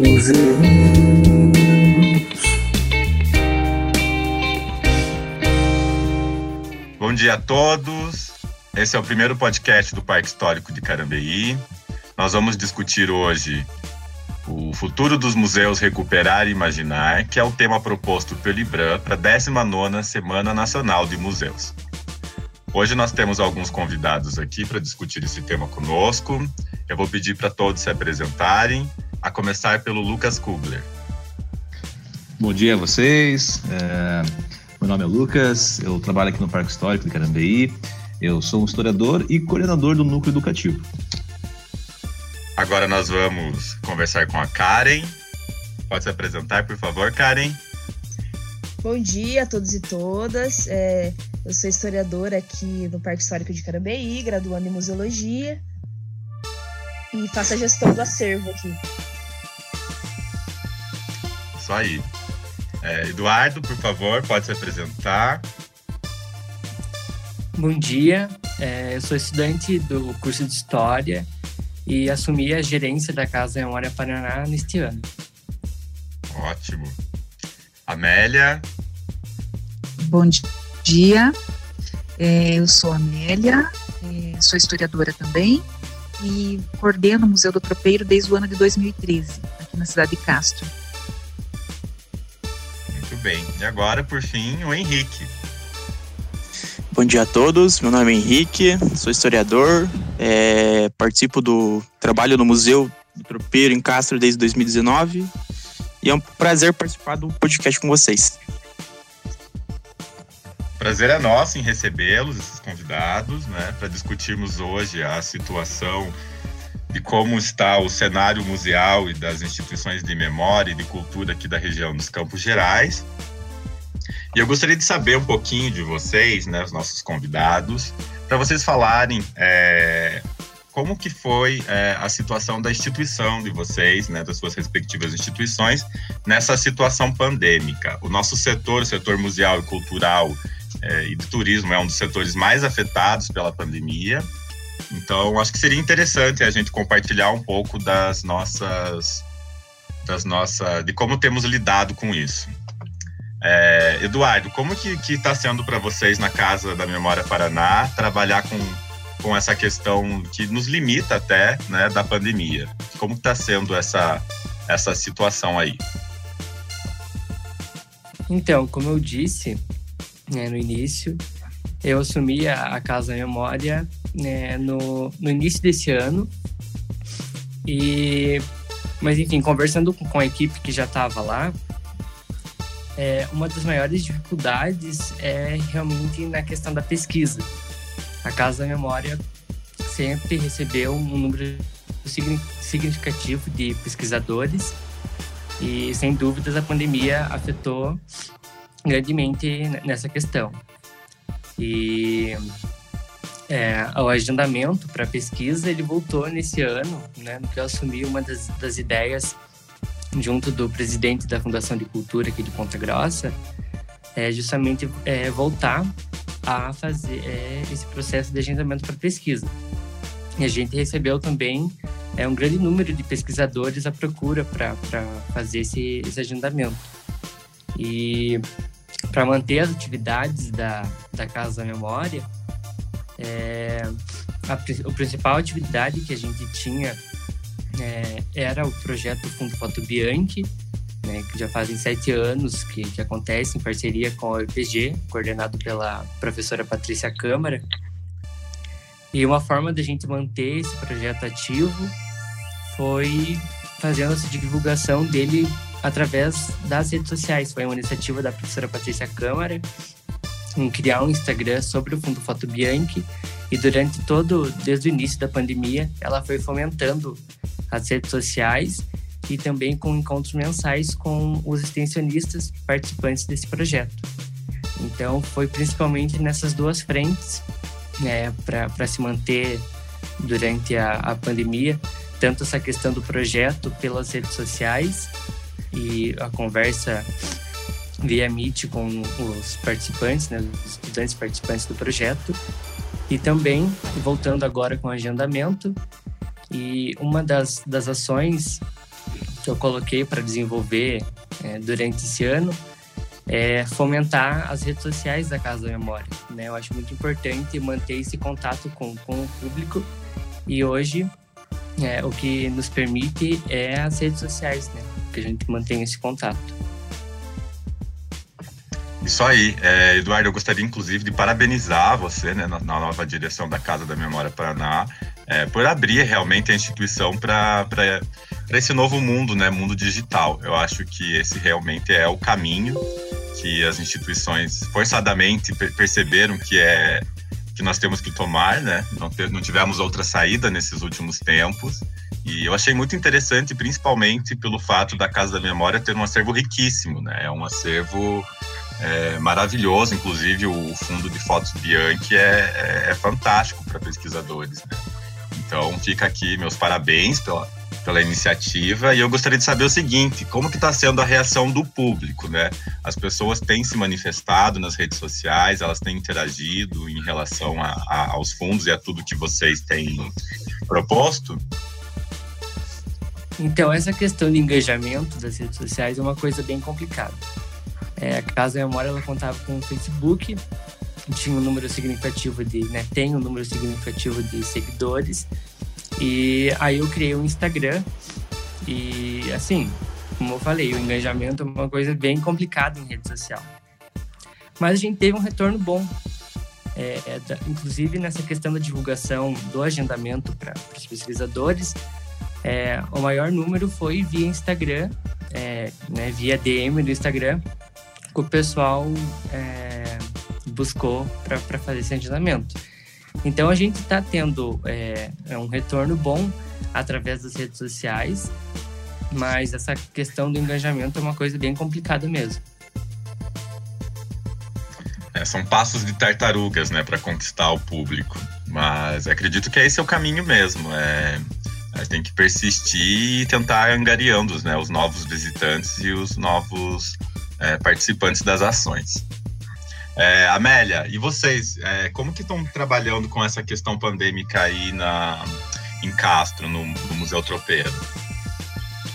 Museus. Bom dia a todos. Esse é o primeiro podcast do Parque Histórico de Carambeí. Nós vamos discutir hoje o futuro dos museus recuperar e imaginar, que é o tema proposto pelo IBRAM para a 19ª Semana Nacional de Museus. Hoje nós temos alguns convidados aqui para discutir esse tema conosco. Eu vou pedir para todos se apresentarem, a começar pelo Lucas Kugler. Bom dia a vocês. É, meu nome é Lucas, eu trabalho aqui no Parque Histórico de Carambeí. Eu sou um historiador e coordenador do núcleo educativo. Agora nós vamos conversar com a Karen. Pode se apresentar, por favor, Karen. Bom dia a todos e todas. É, eu sou historiadora aqui no Parque Histórico de Carambeí, graduando em museologia e faço a gestão do acervo aqui. Isso aí. É, Eduardo, por favor, pode se apresentar. Bom dia, é, eu sou estudante do curso de História e assumi a gerência da Casa Memória Paraná neste ano. Ótimo. Amélia. Bom dia, é, eu sou Amélia, é, sou historiadora também e coordeno o Museu do Tropeiro desde o ano de 2013, aqui na cidade de Castro. Muito bem. E agora, por fim, o Henrique. Bom dia a todos, meu nome é Henrique, sou historiador, é, participo do trabalho no Museu do Tropeiro em Castro desde 2019 e é um prazer participar do podcast com vocês. Prazer é nosso em recebê-los, esses convidados, né, para discutirmos hoje a situação de como está o cenário museal e das instituições de memória e de cultura aqui da região dos Campos Gerais. E eu gostaria de saber um pouquinho de vocês, né, os nossos convidados, para vocês falarem é, como que foi é, a situação da instituição de vocês, né, das suas respectivas instituições, nessa situação pandêmica. O nosso setor, o setor museal e cultural é, e de turismo, é um dos setores mais afetados pela pandemia. Então, acho que seria interessante a gente compartilhar um pouco das nossas, das nossas, de como temos lidado com isso. É, Eduardo, como que está sendo para vocês na Casa da Memória Paraná trabalhar com com essa questão que nos limita até, né, da pandemia. Como está sendo essa, essa situação aí? Então, como eu disse né, no início, eu assumi a, Casa Memória né, no, no início desse ano. E, mas, enfim, conversando com, com a equipe que já estava lá, é, uma das maiores dificuldades é realmente na questão da pesquisa a Casa da Memória sempre recebeu um número significativo de pesquisadores e, sem dúvidas, a pandemia afetou grandemente nessa questão. E é, o agendamento para pesquisa ele voltou nesse ano, né, no que eu assumi uma das, das ideias junto do presidente da Fundação de Cultura aqui de Ponta Grossa, é justamente é, voltar a fazer é, esse processo de agendamento para pesquisa. E a gente recebeu também é, um grande número de pesquisadores à procura para fazer esse, esse agendamento. E para manter as atividades da, da Casa da Memória, é, a, a principal atividade que a gente tinha é, era o projeto Fundo Foto Bianchi, né, que já fazem sete anos que, que acontece em parceria com a UPG, coordenado pela professora Patrícia Câmara. E uma forma da gente manter esse projeto ativo foi fazendo essa divulgação dele através das redes sociais. Foi uma iniciativa da professora Patrícia Câmara em criar um Instagram sobre o Fundo Foto Bianchi e durante todo, desde o início da pandemia, ela foi fomentando as redes sociais e também com encontros mensais com os extensionistas participantes desse projeto. Então, foi principalmente nessas duas frentes né, para se manter durante a, a pandemia, tanto essa questão do projeto pelas redes sociais e a conversa via Meet com os participantes, né, os estudantes participantes do projeto, e também, voltando agora com o agendamento, E uma das, das ações que eu coloquei para desenvolver é, durante esse ano é fomentar as redes sociais da Casa da Memória. Né? Eu acho muito importante manter esse contato com, com o público e hoje é, o que nos permite é as redes sociais, né? que a gente mantém esse contato. Isso aí, é, Eduardo, eu gostaria inclusive de parabenizar você né, na, nova direção da Casa da Memória Paraná é, por abrir realmente a instituição para esse novo mundo, né, mundo digital. Eu acho que esse realmente é o caminho que as instituições forçadamente perceberam que é que nós temos que tomar, né? Não, não tivemos outra saída nesses últimos tempos. E eu achei muito interessante, principalmente pelo fato da Casa da Memória ter um acervo riquíssimo, né? É um acervo é, maravilhoso, inclusive o fundo de fotos Bianchi é, é, é fantástico para pesquisadores, né? Então fica aqui meus parabéns pela, pela iniciativa e eu gostaria de saber o seguinte, como que está sendo a reação do público, né? As pessoas têm se manifestado nas redes sociais, elas têm interagido em relação a, a, aos fundos e a tudo que vocês têm proposto? Então, essa questão de engajamento das redes sociais é uma coisa bem complicada. É, a Casa Memória ela contava com o Facebook, tinha um número significativo de, né, tem um número significativo de seguidores, e aí eu criei um Instagram e assim, como eu falei, o engajamento é uma coisa bem complicada em rede social. Mas a gente teve um retorno bom. É, é, inclusive nessa questão da divulgação do agendamento para os pesquisadores, é, o maior número foi via Instagram, é, né, via DM do Instagram, que o pessoal é, buscou para fazer esse agendamento. Então a gente está tendo é, é, um retorno bom através das redes sociais, mas essa questão do engajamento é uma coisa bem complicada mesmo. É, são passos de tartarugas, né, para conquistar o público. Mas acredito que esse é o caminho mesmo. É, a gente tem que persistir e tentar angariando né, os novos visitantes e os novos é, participantes das ações. É, Amélia, e vocês, é, como que estão trabalhando com essa questão pandêmica aí na, em Castro, no, no Museu Tropeiro?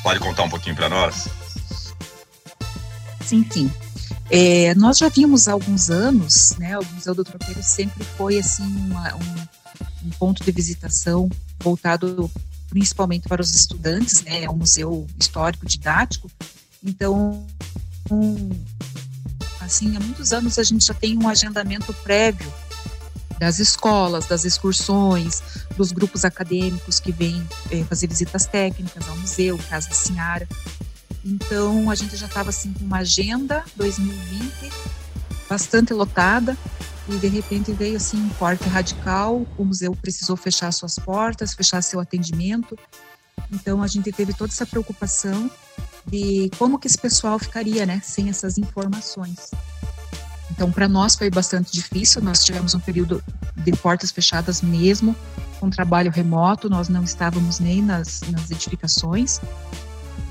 Pode contar um pouquinho para nós? Sim, sim. É, nós já vimos há alguns anos, né, o Museu do Tropeiro sempre foi assim uma, um, um, ponto de visitação voltado principalmente para os estudantes, né, é um museu histórico didático. Então, um, Assim, há muitos anos a gente já tem um agendamento prévio das escolas, das excursões, dos grupos acadêmicos que vêm é, fazer visitas técnicas ao museu, Casa da Sinhara. Então, a gente já estava assim com uma agenda 2020 bastante lotada e de repente veio assim um corte radical, o museu precisou fechar suas portas, fechar seu atendimento. Então, a gente teve toda essa preocupação de como que esse pessoal ficaria, né, sem essas informações. Então, para nós foi bastante difícil. Nós tivemos um período de portas fechadas mesmo, com trabalho remoto. Nós não estávamos nem nas, nas edificações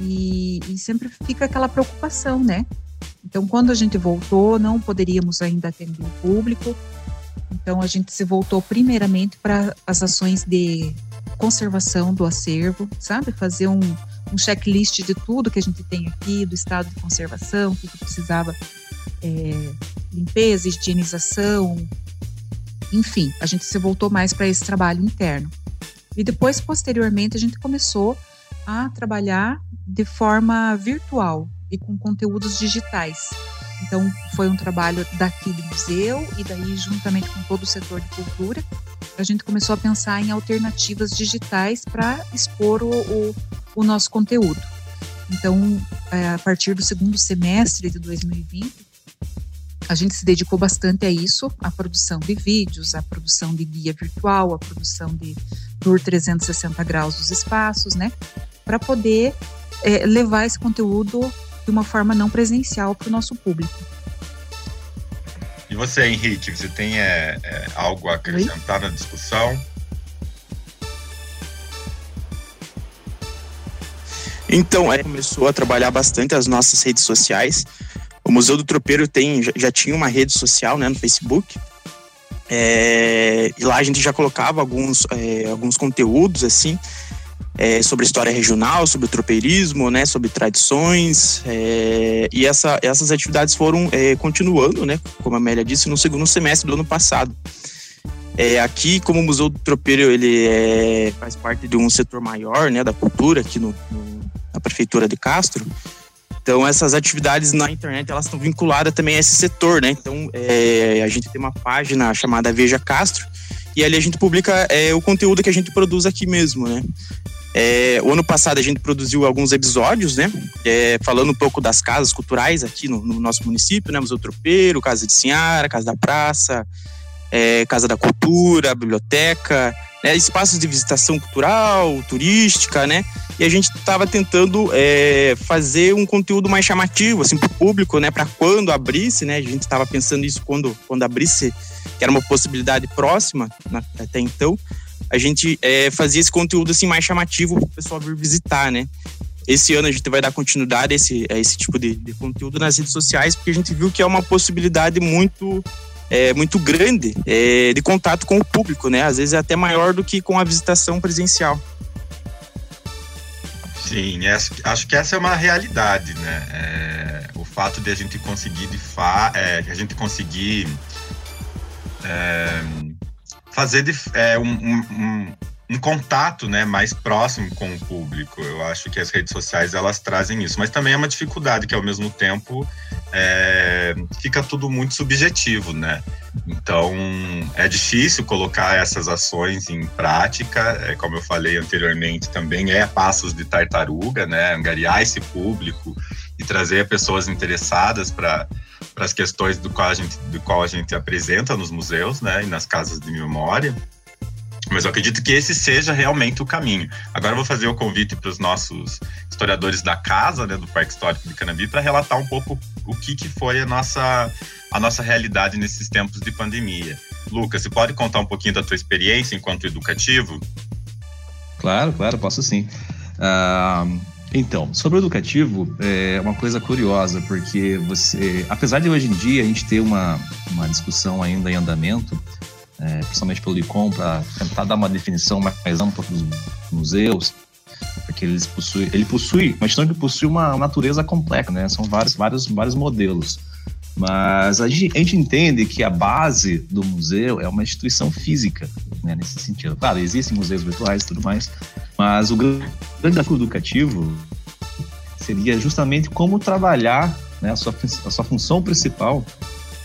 e, e sempre fica aquela preocupação, né? Então, quando a gente voltou, não poderíamos ainda atender o público. Então, a gente se voltou primeiramente para as ações de conservação do acervo, sabe? Fazer um, um checklist de tudo que a gente tem aqui, do estado de conservação, o que, que precisava é, limpeza, higienização, enfim, a gente se voltou mais para esse trabalho interno. E depois, posteriormente, a gente começou a trabalhar de forma virtual e com conteúdos digitais. Então, foi um trabalho daqui do museu e daí, juntamente com todo o setor de cultura, a gente começou a pensar em alternativas digitais para expor o, o, o, nosso conteúdo. Então, é, a partir do segundo semestre de 2020, a gente se dedicou bastante a isso, a produção de vídeos, a produção de guia virtual, a produção de tour 360 graus dos espaços, né? Para poder é, levar esse conteúdo de uma forma não presencial para o nosso público. E você, Henrique, você tem é, é, algo a acrescentar Oi? na discussão? Então, é, começou a trabalhar bastante as nossas redes sociais. O Museu do Tropeiro tem, já, já tinha uma rede social né, no Facebook. É, e lá a gente já colocava alguns, é, alguns conteúdos assim é, sobre história regional, sobre tropeirismo, né, sobre tradições, é, e essa, essas atividades foram é, continuando, né, como a Amélia disse, no segundo semestre do ano passado. É, aqui, como o Museu do Tropeiro ele faz parte de um setor maior, né, da cultura aqui no, no, prefeitura de Castro, então essas atividades na internet elas estão vinculadas também a esse setor, né? Então é, a gente tem uma página chamada Veja Castro e ali a gente publica é, o conteúdo que a gente produz aqui mesmo, né? É, o ano passado a gente produziu alguns episódios, né? É, falando um pouco das casas culturais aqui no, no, nosso município, né? Museu Tropeiro, Casa de Sinhara, Casa da Praça, é, Casa da Cultura, Biblioteca, né? espaços de visitação cultural, turística, né? E a gente estava tentando é, fazer um conteúdo mais chamativo, assim, para o público, né? Para quando abrisse, né? A gente estava pensando isso quando, quando abrisse, que era uma possibilidade próxima na, até então a gente é, fazia esse conteúdo assim mais chamativo para o pessoal vir visitar, né? Esse ano a gente vai dar continuidade a esse, a esse tipo de, de conteúdo nas redes sociais, porque a gente viu que é uma possibilidade muito é, muito grande é, de contato com o público, né? Às vezes é até maior do que com a visitação presencial. Sim, acho que essa é uma realidade, né? É, o fato de a gente conseguir de fa é, a gente conseguir é, fazer de, é, um, um, um, contato né, mais próximo com o público. Eu acho que as redes sociais elas trazem isso, mas também é uma dificuldade que ao mesmo tempo é, fica tudo muito subjetivo, né? Então é difícil colocar essas ações em prática, é, como eu falei anteriormente, também é passos de tartaruga, né? Angariar esse público e trazer pessoas interessadas para para as questões do qual a gente do qual a gente apresenta nos museus, né, e nas casas de memória. Mas eu acredito que esse seja realmente o caminho. Agora eu vou fazer o convite para os nossos historiadores da casa, né, do Parque Histórico de Canambi, para relatar um pouco o que, que foi a nossa, a nossa realidade nesses tempos de pandemia. Lucas, você pode contar um pouquinho da tua experiência enquanto educativo? Claro, claro, posso sim. Uh, então, sobre o educativo, é uma coisa curiosa, porque você, apesar de hoje em dia a gente ter uma, uma discussão ainda em andamento, é, principalmente pelo ICOM, para tentar dar uma definição mais ampla para os museus, porque eles possuem, ele possui, uma questão que possui uma natureza complexa, né? São vários, vários, vários modelos. Mas a gente, a gente, entende que a base do museu é uma instituição física, né, nesse sentido. Claro, existem museus virtuais e tudo mais, mas o grande desafio educativo seria justamente como trabalhar né, a, sua, a sua função principal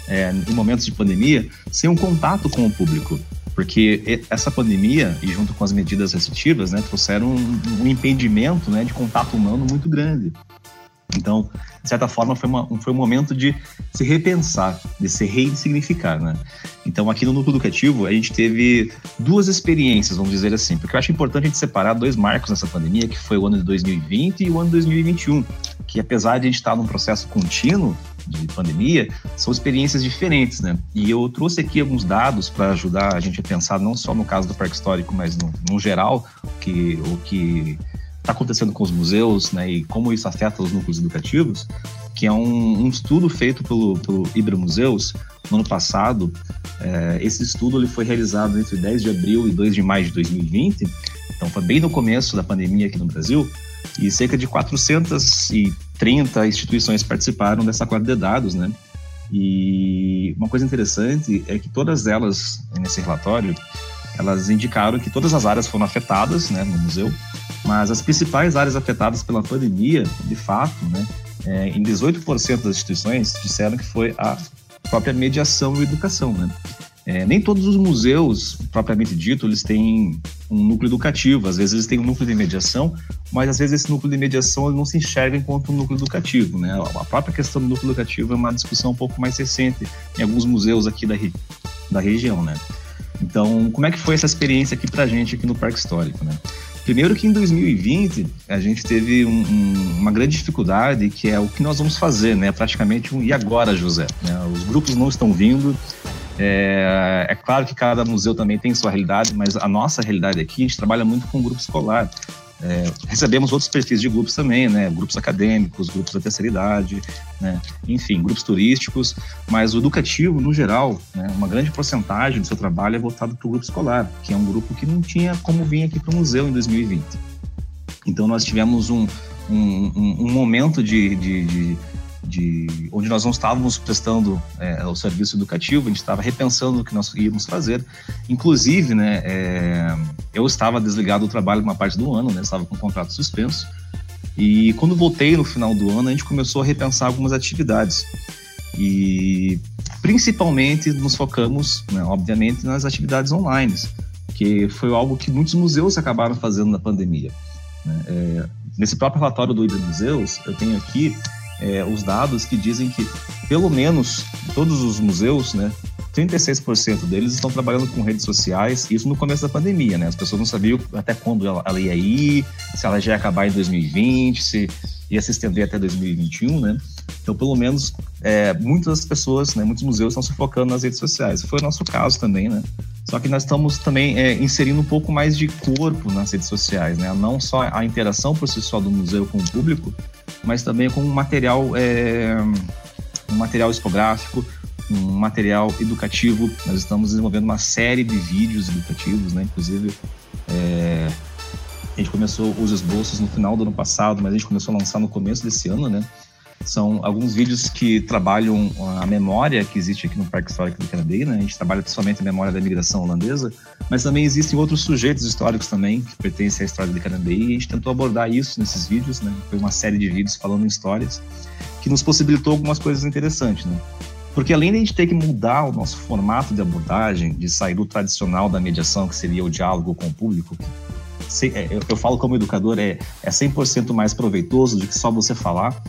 é, em momentos de pandemia sem um contato com o público. Porque essa pandemia, e junto com as medidas restritivas, né, trouxeram um, um impedimento né, de contato humano muito grande. Então, de certa forma, foi, uma, foi um momento de se repensar, de se ressignificar, né? Então, aqui no Núcleo Educativo, a gente teve duas experiências, vamos dizer assim, porque eu acho importante a gente separar dois marcos nessa pandemia, que foi o ano de 2020 e o ano de 2021, que apesar de a gente estar num processo contínuo de pandemia, são experiências diferentes, né? E eu trouxe aqui alguns dados para ajudar a gente a pensar não só no caso do Parque Histórico, mas no, no geral, que, o que está acontecendo com os museus né, e como isso afeta os núcleos educativos, que é um, um estudo feito pelo, pelo Ibra Museus no ano passado. É, esse estudo ele foi realizado entre 10 de abril e 2 de maio de 2020, então foi bem no começo da pandemia aqui no Brasil, e cerca de 430 instituições participaram dessa quadra de dados, né? E uma coisa interessante é que todas elas, nesse relatório, elas indicaram que todas as áreas foram afetadas né, no museu, mas as principais áreas afetadas pela pandemia, de fato, né, é, em 18% das instituições disseram que foi a própria mediação e educação. Né? É, nem todos os museus, propriamente dito, eles têm um núcleo educativo. Às vezes eles têm um núcleo de mediação, mas às vezes esse núcleo de mediação não se enxerga enquanto um núcleo educativo. Né? A própria questão do núcleo educativo é uma discussão um pouco mais recente em alguns museus aqui da, da região. Né? Então, como é que foi essa experiência aqui para a gente aqui no Parque Histórico, né? Primeiro que em 2020 a gente teve um, um, uma grande dificuldade, que é o que nós vamos fazer, né? Praticamente um e agora, José? Né? Os grupos não estão vindo. É, é, claro que cada museu também tem sua realidade, mas a nossa realidade aqui, a gente trabalha muito com grupo escolar. É, recebemos outros perfis de grupos também, né? Grupos acadêmicos, grupos da terceira idade, né? Enfim, grupos turísticos, mas o educativo, no geral, né? uma grande porcentagem do seu trabalho é voltado para o grupo escolar, que é um grupo que não tinha como vir aqui para o museu em 2020. Então nós tivemos um, um, um momento de, de, de, de, onde nós não estávamos prestando é, o serviço educativo, a gente estava repensando o que nós íamos fazer. Inclusive, né, é, eu estava desligado do trabalho uma parte do ano, né, estava com o contrato suspenso. E quando voltei no final do ano, a gente começou a repensar algumas atividades. E principalmente nos focamos, né, obviamente, nas atividades online, que foi algo que muitos museus acabaram fazendo na pandemia. Né? É, nesse próprio relatório do Ibra Museus, eu tenho aqui é, os dados que dizem que, pelo menos, todos os museus, né, 36% deles estão trabalhando com redes sociais, isso no começo da pandemia, né? As pessoas não sabiam até quando ela, ela ia ir, se ela já ia acabar em 2020, se ia se estender até 2021, né? Então, pelo menos, é, muitas pessoas, né, muitos museus estão se focando nas redes sociais. Foi o nosso caso também, né? Só que nós estamos também é, inserindo um pouco mais de corpo nas redes sociais, né? Não só a interação por si só do museu com o público, mas também com um material, é, um material expográfico, um material educativo. Nós estamos desenvolvendo uma série de vídeos educativos, né? Inclusive, é, a gente começou os esboços no final do ano passado, mas a gente começou a lançar no começo desse ano, né? São alguns vídeos que trabalham a memória que existe aqui no Parque Histórico do Canadá, né? A gente trabalha principalmente a memória da imigração holandesa, mas também existem outros sujeitos históricos também que pertencem à história do Canadá e a gente tentou abordar isso nesses vídeos, né? Foi uma série de vídeos falando em histórias que nos possibilitou algumas coisas interessantes, né? Porque além de a gente ter que mudar o nosso formato de abordagem, de sair do tradicional da mediação, que seria o diálogo com o público, é, eu, falo como educador, é, é 100% mais proveitoso do que só você falar.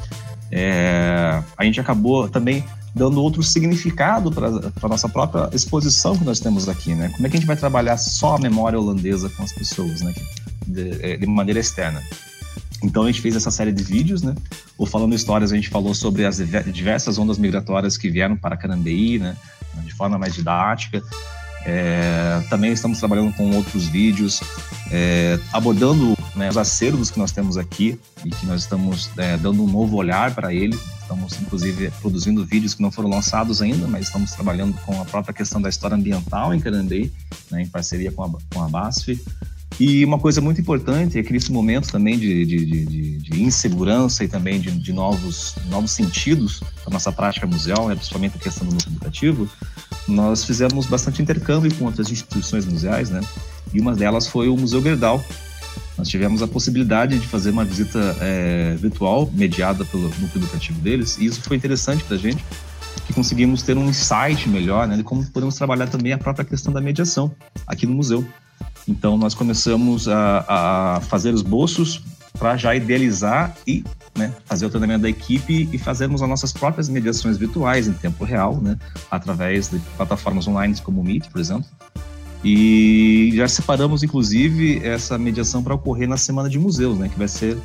É, a gente acabou também dando outro significado para a nossa própria exposição que nós temos aqui, né? Como é que a gente vai trabalhar só a memória holandesa com as pessoas, né? De, é, de maneira externa. Então a gente fez essa série de vídeos, né? O Falando Histórias a gente falou sobre as diversas ondas migratórias que vieram para Carambeí, né? De forma mais didática. É, também estamos trabalhando com outros vídeos, é, abordando né, os acervos que nós temos aqui e que nós estamos é, dando um novo olhar para ele. Estamos, inclusive, produzindo vídeos que não foram lançados ainda, mas estamos trabalhando com a própria questão da história ambiental em Carandaí, né, em parceria com a, com a BASF. E uma coisa muito importante é que nesse momento também de, de, de, de insegurança e também de, novos, novos sentidos para nossa prática museal, né, principalmente a questão do núcleo educativo, nós fizemos bastante intercâmbio com outras instituições museais, né? E uma delas foi o Museu Gerdau. Nós tivemos a possibilidade de fazer uma visita é, virtual mediada pelo núcleo educativo deles, e isso foi interessante para a gente, que conseguimos ter um insight melhor né, de como podemos trabalhar também a própria questão da mediação aqui no museu. Então, nós começamos a, a fazer esboços para já idealizar e né, fazer o treinamento da equipe e fazermos as nossas próprias mediações virtuais em tempo real, né, através de plataformas online como o Meet, por exemplo. E já separamos, inclusive, essa mediação para ocorrer na Semana de Museus, né, que vai ser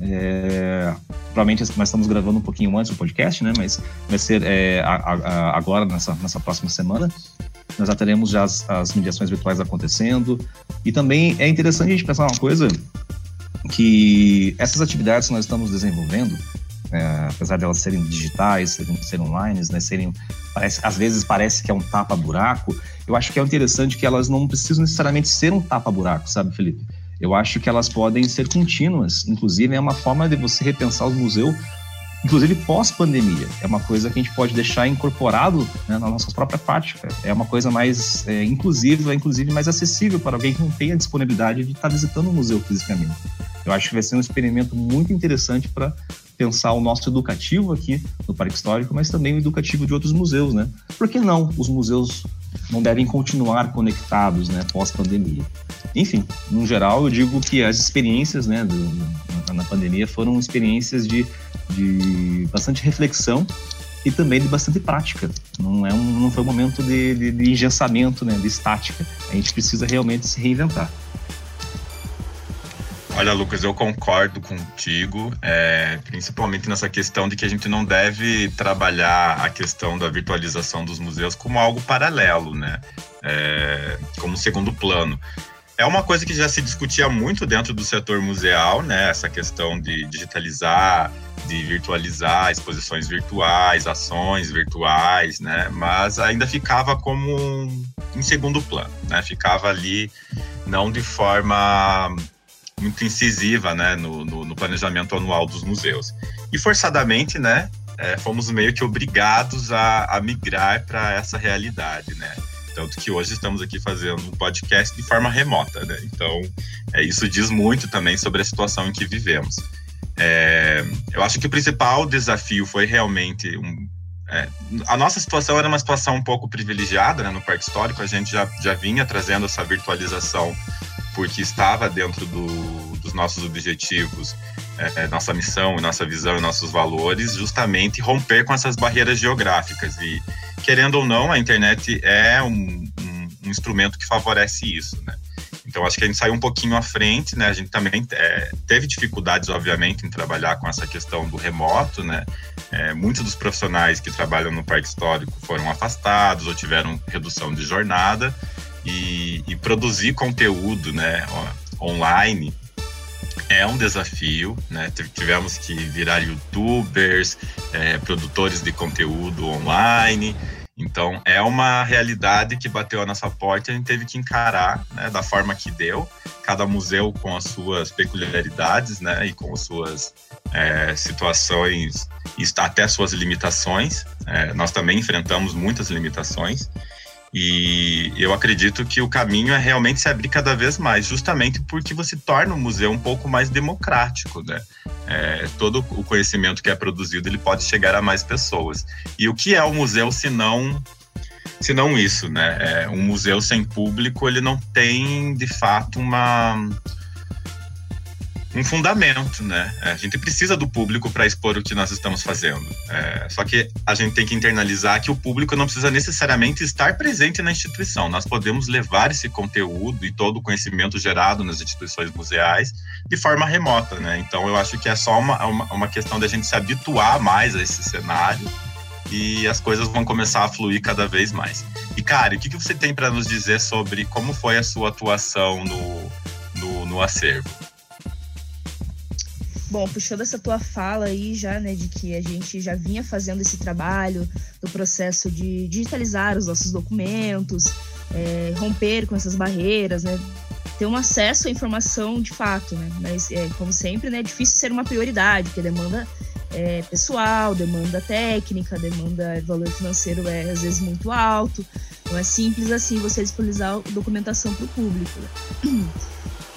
é, provavelmente nós estamos gravando um pouquinho antes do podcast, né? Mas vai ser é, a, a, agora, nessa, nessa próxima semana. Nós já teremos já as, as mediações virtuais acontecendo. E também é interessante a gente pensar uma coisa, que essas atividades que nós estamos desenvolvendo, é, apesar de elas serem digitais, serem, serem online, né, serem, parece, às vezes parece que é um tapa-buraco, eu acho que é interessante que elas não precisam necessariamente ser um tapa-buraco, sabe, Felipe? Eu acho que elas podem ser contínuas, inclusive é uma forma de você repensar o museu inclusive pós-pandemia. É uma coisa que a gente pode deixar incorporado né, na nossa própria prática. É uma coisa mais é, inclusiva, inclusive mais acessível para alguém que não tem a disponibilidade de estar visitando o museu fisicamente. Eu acho que vai ser um experimento muito interessante para pensar o nosso educativo aqui no Parque Histórico, mas também o educativo de outros museus, né? Por que não os museus não devem continuar conectados, né, pós-pandemia? Enfim, no geral, eu digo que as experiências, né, do, na pandemia foram experiências de, de bastante reflexão e também de bastante prática. Não, é um, não foi um momento de, de, de engessamento, né, de estática. A gente precisa realmente se reinventar. Olha, Lucas, eu concordo contigo, é, principalmente nessa questão de que a gente não deve trabalhar a questão da virtualização dos museus como algo paralelo, né? É, como segundo plano. É uma coisa que já se discutia muito dentro do setor museal, né? Essa questão de digitalizar, de virtualizar exposições virtuais, ações virtuais, né? Mas ainda ficava como em segundo plano, né? Ficava ali não de forma muito incisiva né, no, no, no planejamento anual dos museus. E forçadamente, né, é, fomos meio que obrigados a, a migrar para essa realidade, né? Tanto que hoje estamos aqui fazendo um podcast de forma remota, né? Então, é, isso diz muito também sobre a situação em que vivemos. É, eu acho que o principal desafio foi realmente um, é, a nossa situação era uma situação um pouco privilegiada né, no Parque Histórico, a gente já, já vinha trazendo essa virtualização porque estava dentro do, dos nossos objetivos, é, nossa missão, nossa visão e nossos valores, justamente romper com essas barreiras geográficas. E, querendo ou não, a internet é um, um, um instrumento que favorece isso. Né? Então, acho que a gente saiu um pouquinho à frente, né? A gente também é, teve dificuldades, obviamente, em trabalhar com essa questão do remoto, né? É, muitos dos profissionais que trabalham no Parque Histórico foram afastados ou tiveram redução de jornada e, e produzir conteúdo, né? Online é um desafio, né? Tivemos que virar youtubers, é, produtores de conteúdo online. Então, é uma realidade que bateu a nossa porta e a gente teve que encarar né, da forma que deu. Cada museu com as suas peculiaridades né, e com as suas é, situações até suas limitações. É, nós também enfrentamos muitas limitações. E eu acredito que o caminho é realmente se abrir cada vez mais, justamente porque você torna o museu um pouco mais democrático, né? É, todo o conhecimento que é produzido ele pode chegar a mais pessoas. E o que é o museu se não se não isso, né? É, um museu sem público ele não tem de fato uma um fundamento, né? A gente precisa do público para expor o que nós estamos fazendo. É, só que a gente tem que internalizar que o público não precisa necessariamente estar presente na instituição. Nós podemos levar esse conteúdo e todo o conhecimento gerado nas instituições museais de forma remota, né? Então eu acho que é só uma, uma, uma questão da gente se habituar mais a esse cenário e as coisas vão começar a fluir cada vez mais. E, cara, o que, que você tem para nos dizer sobre como foi a sua atuação no, no, no acervo? Bom, puxando essa tua fala aí já, né, de que a gente já vinha fazendo esse trabalho do processo de digitalizar os nossos documentos, é, romper com essas barreiras, né, ter um acesso à informação de fato, né, mas é, como sempre, né, é difícil ser uma prioridade, porque demanda é, pessoal, demanda técnica, demanda valor financeiro é às vezes muito alto, não é simples assim você disponibilizar documentação para o público. Né?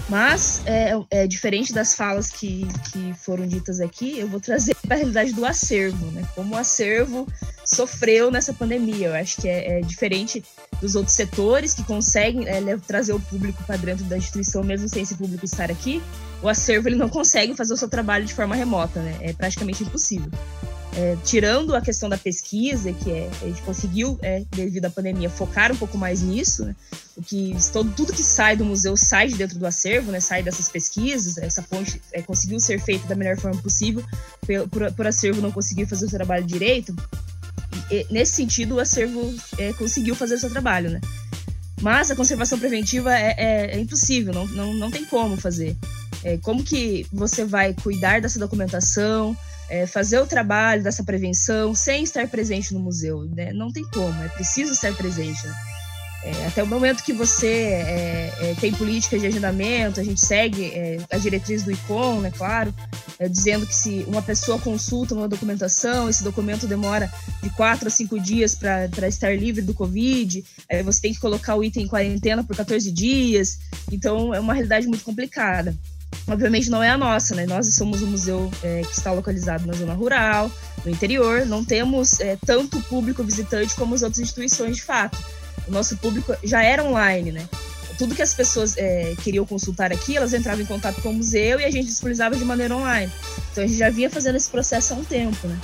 Mas, é, é, diferente das falas que, que foram ditas aqui, eu vou trazer para a realidade do acervo, né? Como o acervo sofreu nessa pandemia. Eu acho que é, é diferente dos outros setores que conseguem é, trazer o público para dentro da instituição, mesmo sem esse público estar aqui. O acervo ele não consegue fazer o seu trabalho de forma remota, né? É praticamente impossível. É, tirando a questão da pesquisa, que é, a gente conseguiu, é, devido à pandemia, focar um pouco mais nisso, né? o que todo, tudo que sai do museu sai de dentro do acervo, né? sai dessas pesquisas, essa ponte é, conseguiu ser feita da melhor forma possível, por, por, por acervo não conseguir fazer o trabalho direito, e, nesse sentido o acervo é, conseguiu fazer o seu trabalho, né? Mas a conservação preventiva é, é, é impossível, não, não, não tem como fazer. Como que você vai cuidar dessa documentação, é, fazer o trabalho dessa prevenção sem estar presente no museu. Né? Não tem como, é preciso estar presente. Né? É, até o momento que você é, é tem políticas de agendamento, a gente segue é, a diretriz do ICOM, né, claro, é, dizendo que se uma pessoa consulta uma documentação, esse documento demora de quatro a cinco dias para estar livre do Covid, você tem que colocar o item em quarentena por 14 dias, então é uma realidade muito complicada obviamente não é a nossa, né? Nós somos um museu é, que está localizado na zona rural, no interior, não temos é, tanto público visitante como as outras instituições de fato. O nosso público já era online, né? Tudo que as pessoas é, queriam consultar aqui, elas entravam em contato com o museu e a gente disponibilizava de maneira online. Então a gente já vinha fazendo esse processo há um tempo, né?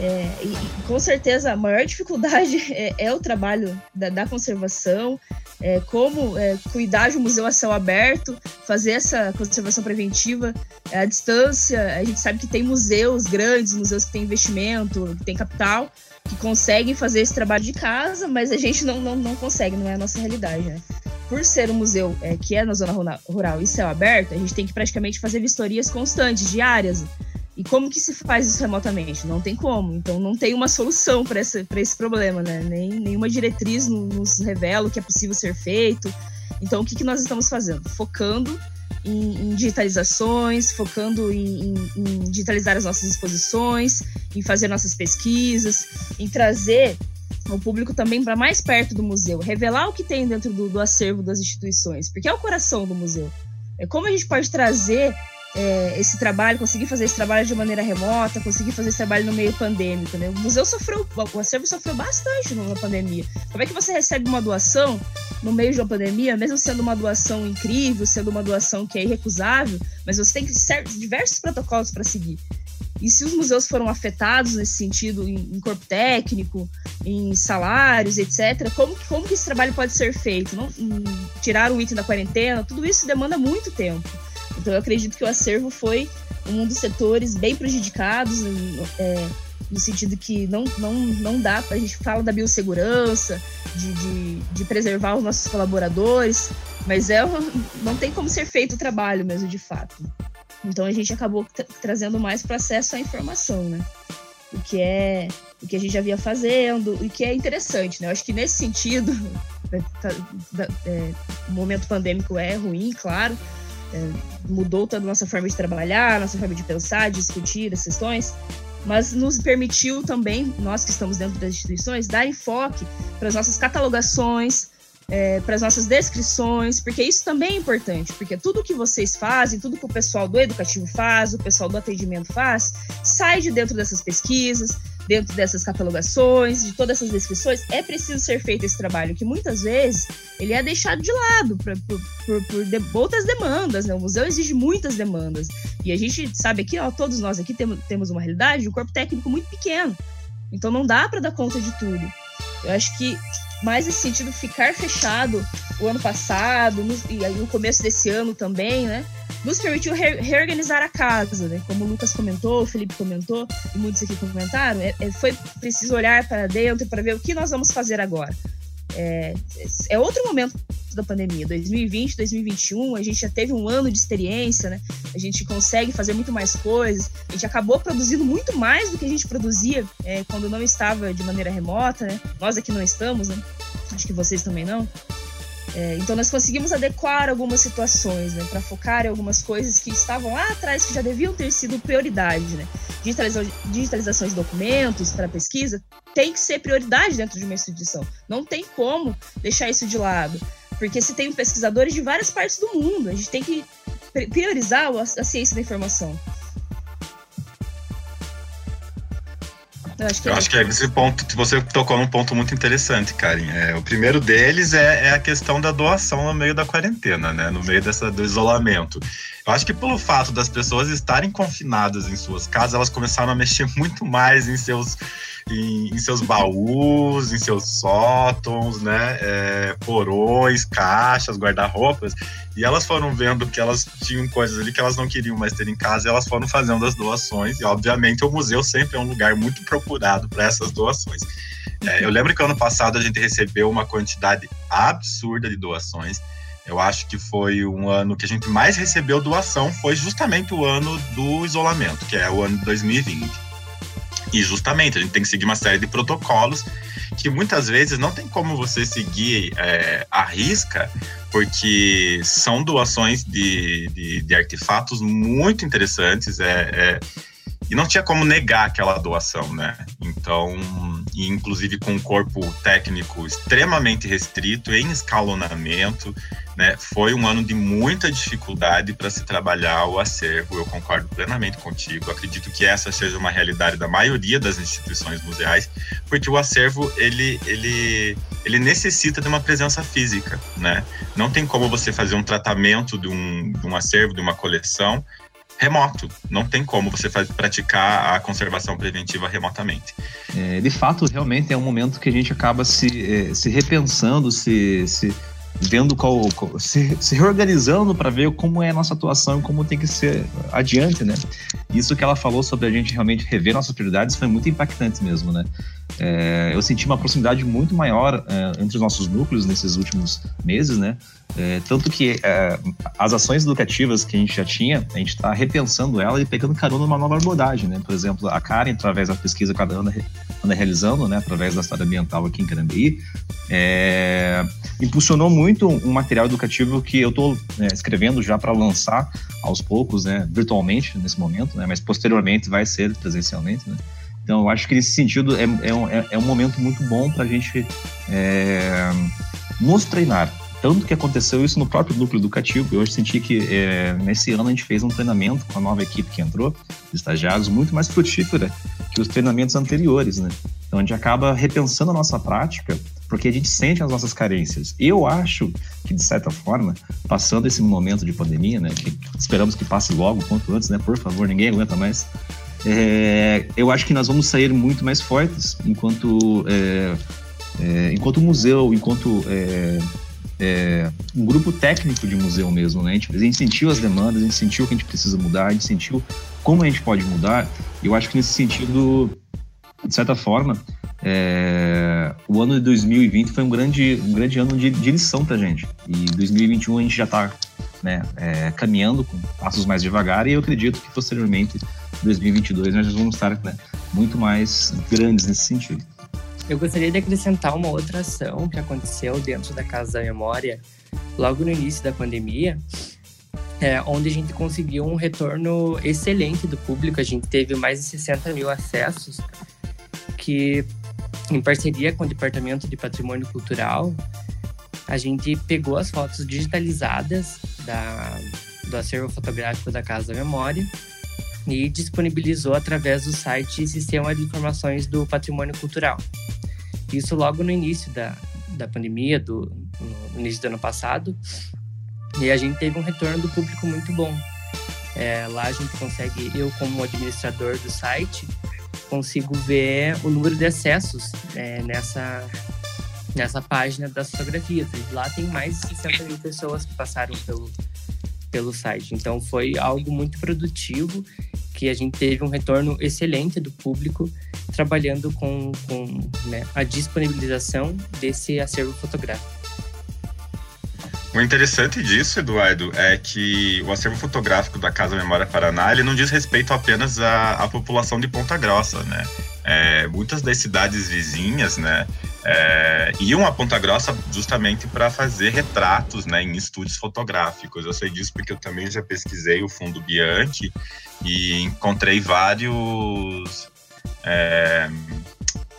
É, e, e, com certeza a maior dificuldade é, é o trabalho da, da conservação, é, como é, cuidar de um museu a céu aberto, fazer essa conservação preventiva à distância. A gente sabe que tem museus grandes, museus que têm investimento, que têm capital, que conseguem fazer esse trabalho de casa, mas a gente não, não, não consegue, não é a nossa realidade, né? Por ser um museu é, que é na zona rural e céu aberto, a gente tem que praticamente fazer vistorias constantes, diárias. E como que se faz isso remotamente? Não tem como. Então não tem uma solução para esse, esse problema, né? Nem, nenhuma diretriz nos revela o que é possível ser feito. Então o que, que nós estamos fazendo? Focando em, em digitalizações, focando em, em, em, digitalizar as nossas exposições, em fazer nossas pesquisas, em trazer o público também para mais perto do museu, revelar o que tem dentro do, do acervo das instituições, porque é o coração do museu. É como a gente pode trazer é, esse trabalho, conseguir fazer esse trabalho de maneira remota, conseguir fazer esse trabalho no meio pandêmico. Né? O museu sofreu, o acervo sofreu bastante na pandemia. Como é que você recebe uma doação no meio de uma pandemia, mesmo sendo uma doação incrível, sendo uma doação que é irrecusável, mas você tem diversos protocolos para seguir. E se os museus foram afetados nesse sentido, em, em, corpo técnico, em salários, etc., como, como que esse trabalho pode ser feito? Não, tirar o item da quarentena, tudo isso demanda muito tempo. Então eu acredito que o acervo foi um dos setores bem prejudicados, é, no sentido que não, não, não dá, a gente fala da biossegurança, de, de, de preservar os nossos colaboradores, mas é, não tem como ser feito o trabalho mesmo, de fato. Então a gente acabou tra trazendo mais para acesso à informação, né? O que é o que a gente já via fazendo, e que é interessante, né? Eu acho que nesse sentido, né, tá, é, o momento pandêmico é ruim, claro, é, mudou toda a nossa forma de trabalhar, nossa forma de pensar, de discutir as questões, mas nos permitiu também, nós que estamos dentro das instituições, dar enfoque para as nossas catalogações, é, para as nossas descrições, porque isso também é importante, porque tudo que vocês fazem, tudo que o pessoal do educativo faz, o pessoal do atendimento faz, sai de dentro dessas pesquisas, dentro dessas catalogações, de todas essas descrições, é preciso ser feito esse trabalho, que muitas vezes ele é deixado de lado pra, por, por, por de, outras demandas, né? O museu exige muitas demandas. E a gente sabe aqui, ó, todos nós aqui temos, temos uma realidade, um corpo técnico muito pequeno. Então não dá para dar conta de tudo. Eu acho que mais nesse sentido, ficar fechado o ano passado e aí no começo desse ano também, né? Nos permitiu re reorganizar a casa, né? Como o Lucas comentou, o Felipe comentou e muitos aqui comentaram, é, é, foi preciso olhar para dentro para ver o que nós vamos fazer agora. É, é outro momento da pandemia. 2020, 2021, a gente já teve um ano de experiência, né? A gente consegue fazer muito mais coisas. A gente acabou produzindo muito mais do que a gente produzia é, quando não estava de maneira remota, né? Nós aqui não estamos, né? Acho que vocês também não. É, então nós conseguimos adequar algumas situações, né, para focar em algumas coisas que estavam lá atrás que já deviam ter sido prioridade, né? Digitalização, digitalização de documentos para pesquisa tem que ser prioridade dentro de uma instituição. Não tem como deixar isso de lado, porque se tem pesquisadores de várias partes do mundo, a gente tem que priorizar a ciência da informação. Eu acho que, eu é. acho que é esse ponto, você tocou num ponto muito interessante, Karen. É, o primeiro deles é, é, a questão da doação no meio da quarentena, né? No meio dessa, do isolamento. Eu acho que pelo fato das pessoas estarem confinadas em suas casas, elas começaram a mexer muito mais em seus em, em seus baús, em seus sótons, né? É, porões, caixas, guarda-roupas. E elas foram vendo que elas tinham coisas ali que elas não queriam mais ter em casa e elas foram fazendo as doações. E, obviamente, o museu sempre é um lugar muito procurado para essas doações. É, eu lembro que ano passado a gente recebeu uma quantidade absurda de doações. Eu acho que foi um ano que a gente mais recebeu doação, foi justamente o ano do isolamento, que é o ano de 2020. E justamente a gente tem que seguir uma série de protocolos que muitas vezes não tem como você seguir é, à risca, porque são doações de, de, de artefatos muito interessantes. É, é, e não tinha como negar aquela doação, né? Então, inclusive com um corpo técnico extremamente restrito, em escalonamento, né? Foi um ano de muita dificuldade para se trabalhar o acervo. Eu concordo plenamente contigo. Acredito que essa seja uma realidade da maioria das instituições museais, porque o acervo ele ele ele necessita de uma presença física, né? Não tem como você fazer um tratamento de um, de um acervo, de uma coleção remoto. Não tem como você faz, praticar a conservação preventiva remotamente. É, de fato, realmente é um momento que a gente acaba se, é, se repensando, se, se vendo qual, qual se, se reorganizando para ver como é a nossa atuação e como tem que ser adiante, né? Isso que ela falou sobre a gente realmente rever nossas prioridades foi muito impactante mesmo, né? É, eu senti uma proximidade muito maior é, entre os nossos núcleos nesses últimos meses, né? É, tanto que é, as ações educativas que a gente já tinha, a gente está repensando ela e pegando carona numa nova abordagem, né? Por exemplo, a Karen, através da pesquisa que ela anda, anda realizando, né? Através da história ambiental aqui em Carambeí, é, impulsionou muito um material educativo que eu estou né, escrevendo já para lançar aos poucos, né? Virtualmente nesse momento, né? Mas posteriormente vai ser presencialmente, né? Então, eu acho que nesse sentido é, é, um, é, é um momento muito bom para a gente é, nos treinar, tanto que aconteceu isso no próprio núcleo educativo. Eu senti que é, nesse ano a gente fez um treinamento com a nova equipe que entrou, estagiários, muito mais frutífera que os treinamentos anteriores, né? Então a gente acaba repensando a nossa prática porque a gente sente as nossas carências. Eu acho que, de certa forma, passando esse momento de pandemia, né, que esperamos que passe logo, quanto antes, né, por favor, ninguém aguenta mais, é, eu acho que nós vamos sair muito mais fortes enquanto, é, é, enquanto museu, enquanto é, um grupo técnico de museu mesmo, né? A gente, a gente sentiu as demandas, a gente sentiu o que a gente precisa mudar, a gente sentiu como a gente pode mudar. Eu acho que nesse sentido, de certa forma, é, o ano de 2020 foi um grande, um grande ano de, de lição para a gente. E 2021 a gente já está né, é, caminhando com passos mais devagar e eu acredito que posteriormente, 2022, nós vamos estar né, muito mais grandes nesse sentido. Eu gostaria de acrescentar uma outra ação que aconteceu dentro da Casa da Memória logo no início da pandemia, é, onde a gente conseguiu um retorno excelente do público. A gente teve mais de 60 mil acessos, que em parceria com o Departamento de Patrimônio Cultural, a gente pegou as fotos digitalizadas da, do acervo fotográfico da Casa da Memória e disponibilizou através do site Sistema de Informações do Patrimônio Cultural. Isso logo no início da, da pandemia, do, no início do ano passado, e a gente teve um retorno do público muito bom. É, lá a gente consegue, eu como administrador do site, consigo ver o número de acessos é, nessa, nessa página das fotografias. Lá tem mais de 60 mil pessoas que passaram pelo, pelo site. Então foi algo muito produtivo que a gente teve um retorno excelente do público trabalhando com, com né, a disponibilização desse acervo fotográfico. O interessante disso, Eduardo, é que o acervo fotográfico da Casa Memória Paraná ele não diz respeito apenas à, à população de Ponta Grossa, né? É, muitas das cidades vizinhas, né, é, iam a Ponta Grossa justamente para fazer retratos, né, em estúdios fotográficos. Eu sei disso porque eu também já pesquisei o fundo Bianchi e encontrei vários é,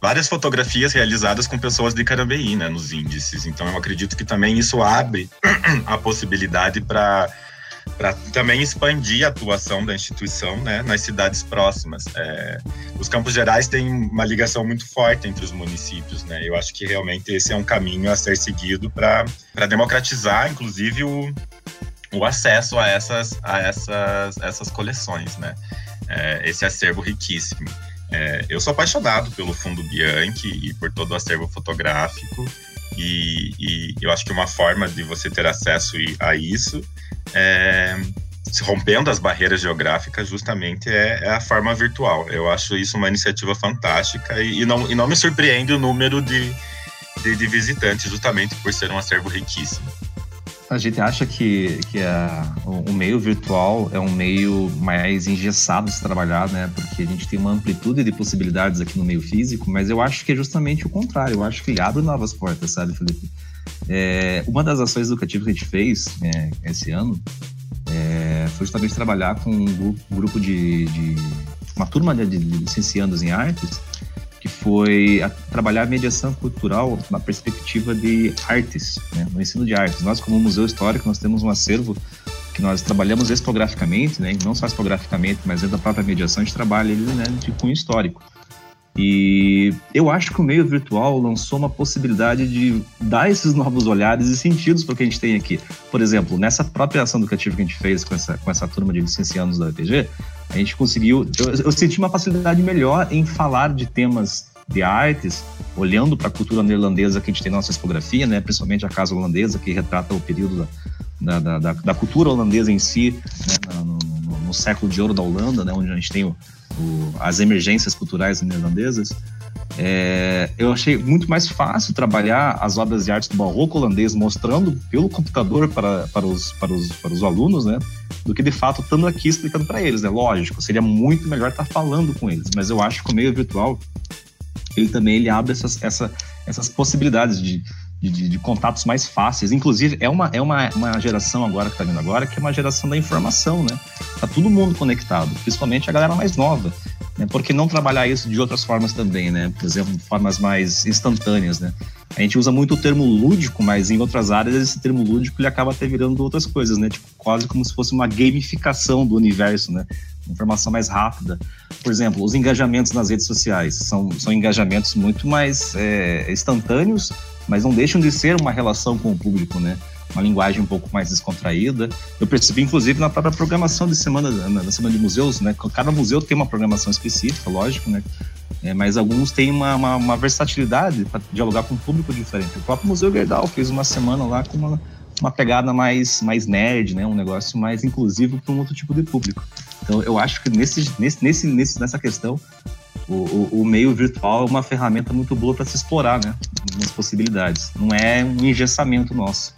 várias fotografias realizadas com pessoas de Carambeí, né, nos índices. Então eu acredito que também isso abre a possibilidade para para também expandir a atuação da instituição né, nas cidades próximas. É, os Campos Gerais têm uma ligação muito forte entre os municípios. Né? Eu acho que realmente esse é um caminho a ser seguido para democratizar, inclusive, o, o acesso a essas, a essas, essas coleções, né? É, esse acervo riquíssimo. É, eu sou apaixonado pelo Fundo Bianchi e por todo o acervo fotográfico. E, e, eu acho que uma forma de você ter acesso a isso, é, rompendo as barreiras geográficas, justamente é, é, a forma virtual. Eu acho isso uma iniciativa fantástica e, e, não, e não me surpreende o número de, de, de visitantes, justamente por ser um acervo riquíssimo. A gente acha que, que a, o, meio virtual é um meio mais engessado de se trabalhar, né? Porque a gente tem uma amplitude de possibilidades aqui no meio físico, mas eu acho que é justamente o contrário. Eu acho que abre novas portas, sabe, Felipe? É, uma das ações educativas que a gente fez é, esse ano é, foi justamente trabalhar com um grupo, um grupo de, de, uma turma de, de licenciandos em artes que foi a, trabalhar a mediação cultural na perspectiva de artes, né, no ensino de artes. Nós, como Museu Histórico, nós temos um acervo que nós trabalhamos expograficamente, né, não só expograficamente, mas dentro da própria mediação, a gente trabalha ele né, de cunho histórico. E eu acho que o meio virtual lançou uma possibilidade de dar esses novos olhares e sentidos para o que a gente tem aqui. Por exemplo, nessa própria ação educativa que a gente fez com essa, com essa turma de licenciados da UPG, a gente conseguiu. Eu, eu senti uma facilidade melhor em falar de temas de artes, olhando para a cultura neerlandesa que a gente tem na nossa expografia, né, principalmente a casa holandesa, que retrata o período da, da, da, da cultura holandesa em si, né, no, no, no século de ouro da Holanda, né, onde a gente tem o, o, as emergências culturais neerlandesas, é, eu achei muito mais fácil trabalhar as obras de arte do barroco holandês mostrando pelo computador para, para, os, para, os, para os alunos, né? Do que de fato estando aqui explicando para eles, né? Lógico, seria muito melhor estar falando com eles, mas eu acho que o meio virtual ele também ele abre essas, essa, essas possibilidades de, de, de, contatos mais fáceis. Inclusive, é uma, é uma, uma geração agora que está vindo agora, que é uma geração da informação, né? Tá todo mundo conectado, principalmente a galera mais nova. Né? Por que não trabalhar isso de outras formas também, né? Por exemplo, formas mais instantâneas, né? A gente usa muito o termo lúdico, mas em outras áreas esse termo lúdico ele acaba até virando outras coisas, né? Tipo, quase como se fosse uma gamificação do universo, né? Informação mais rápida. Por exemplo, os engajamentos nas redes sociais são, são engajamentos muito mais é, instantâneos, mas não deixam de ser uma relação com o público, né? Uma linguagem um pouco mais descontraída. Eu percebi, inclusive, na própria programação de semana, na semana de museus, né? Cada museu tem uma programação específica, lógico, né? É, mas alguns têm uma, uma, uma versatilidade para dialogar com um público diferente. O próprio Museu Gerdau fez uma semana lá com uma, uma pegada mais, mais nerd, né? Um negócio mais inclusivo para um outro tipo de público. Então, eu acho que nesse, nesse, nesse, nessa questão, o, o, o, meio virtual é uma ferramenta muito boa para se explorar, né? As possibilidades. Não é um engessamento nosso.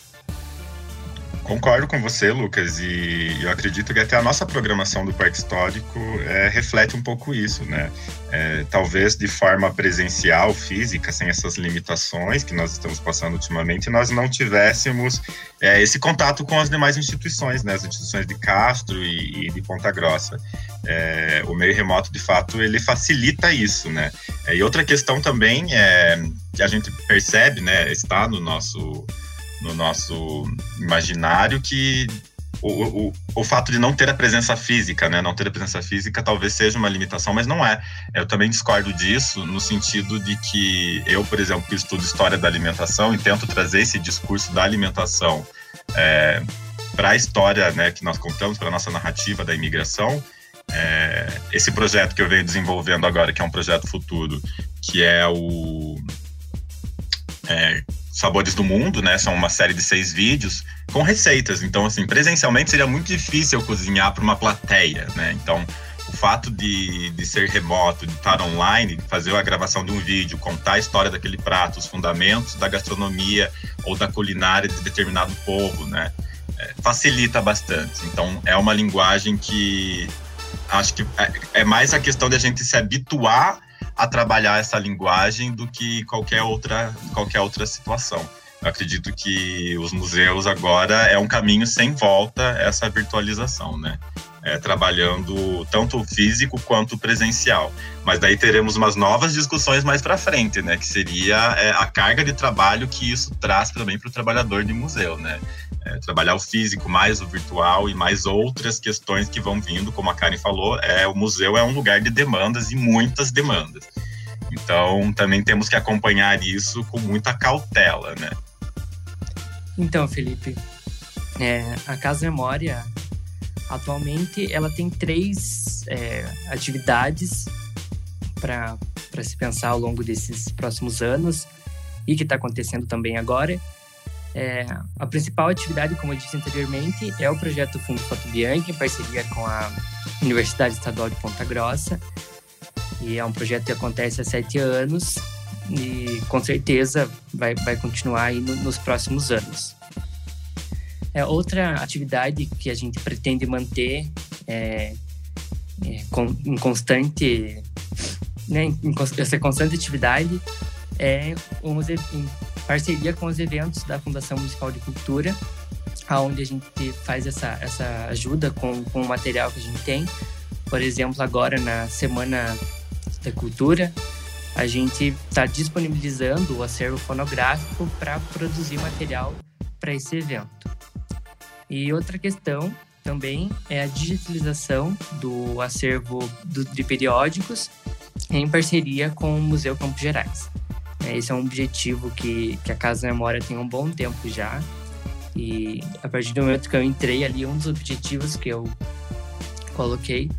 Concordo com você, Lucas, e eu acredito que até a nossa programação do Parque Histórico é, reflete um pouco isso, né? É, talvez de forma presencial, física, sem essas limitações que nós estamos passando ultimamente, nós não tivéssemos é, esse contato com as demais instituições, né? As instituições de Castro e, e de Ponta Grossa. É, o meio remoto, de fato, ele facilita isso, né? É, e outra questão também é que a gente percebe, né? Está no nosso no nosso imaginário que o, o, o fato de não ter a presença física, né, não ter a presença física talvez seja uma limitação, mas não é. Eu também discordo disso no sentido de que eu, por exemplo, que estudo história da alimentação e tento trazer esse discurso da alimentação é, para a história, né, que nós contamos, para a nossa narrativa da imigração. É, esse projeto que eu venho desenvolvendo agora, que é um projeto futuro, que é o é, Sabores do Mundo, né? São uma série de seis vídeos com receitas. Então, assim, presencialmente seria muito difícil cozinhar para uma plateia, né? Então, o fato de, de ser remoto, de estar online, de fazer a gravação de um vídeo, contar a história daquele prato, os fundamentos da gastronomia ou da culinária de determinado povo, né? É, facilita bastante. Então, é uma linguagem que acho que é, é mais a questão de a gente se habituar a trabalhar essa linguagem do que qualquer outra, qualquer outra situação. Eu acredito que os museus agora é um caminho sem volta essa virtualização, né? É, trabalhando tanto físico quanto presencial. Mas daí teremos umas novas discussões mais para frente, né? Que seria é, a carga de trabalho que isso traz também para o trabalhador de museu, né? É, trabalhar o físico mais o virtual e mais outras questões que vão vindo, como a Karen falou, é o museu é um lugar de demandas e muitas demandas. Então também temos que acompanhar isso com muita cautela, né? Então, Felipe, é, a Casa Memória atualmente ela tem três é, atividades para se pensar ao longo desses próximos anos e que está acontecendo também agora. É, a principal atividade, como eu disse anteriormente, é o projeto Fundo Foto Bianchi, em parceria com a Universidade Estadual de Ponta Grossa. E é um projeto que acontece há sete anos e com certeza vai, vai continuar aí no, nos próximos anos. É, outra atividade que a gente pretende manter é, é, com, em constante, né, em, essa constante atividade é em parceria com os eventos da Fundação Municipal de Cultura, aonde a gente faz essa, essa ajuda com, com o material que a gente tem. Por exemplo, agora na Semana da Cultura, a gente está disponibilizando o acervo fonográfico para produzir material para esse evento. E outra questão também é a digitalização do acervo do, de periódicos em parceria com o Museu Campos Gerais. É, esse é um objetivo que, que a Casa Memória tem um bom tempo já. E a partir do momento que eu entrei ali, um dos objetivos que eu coloquei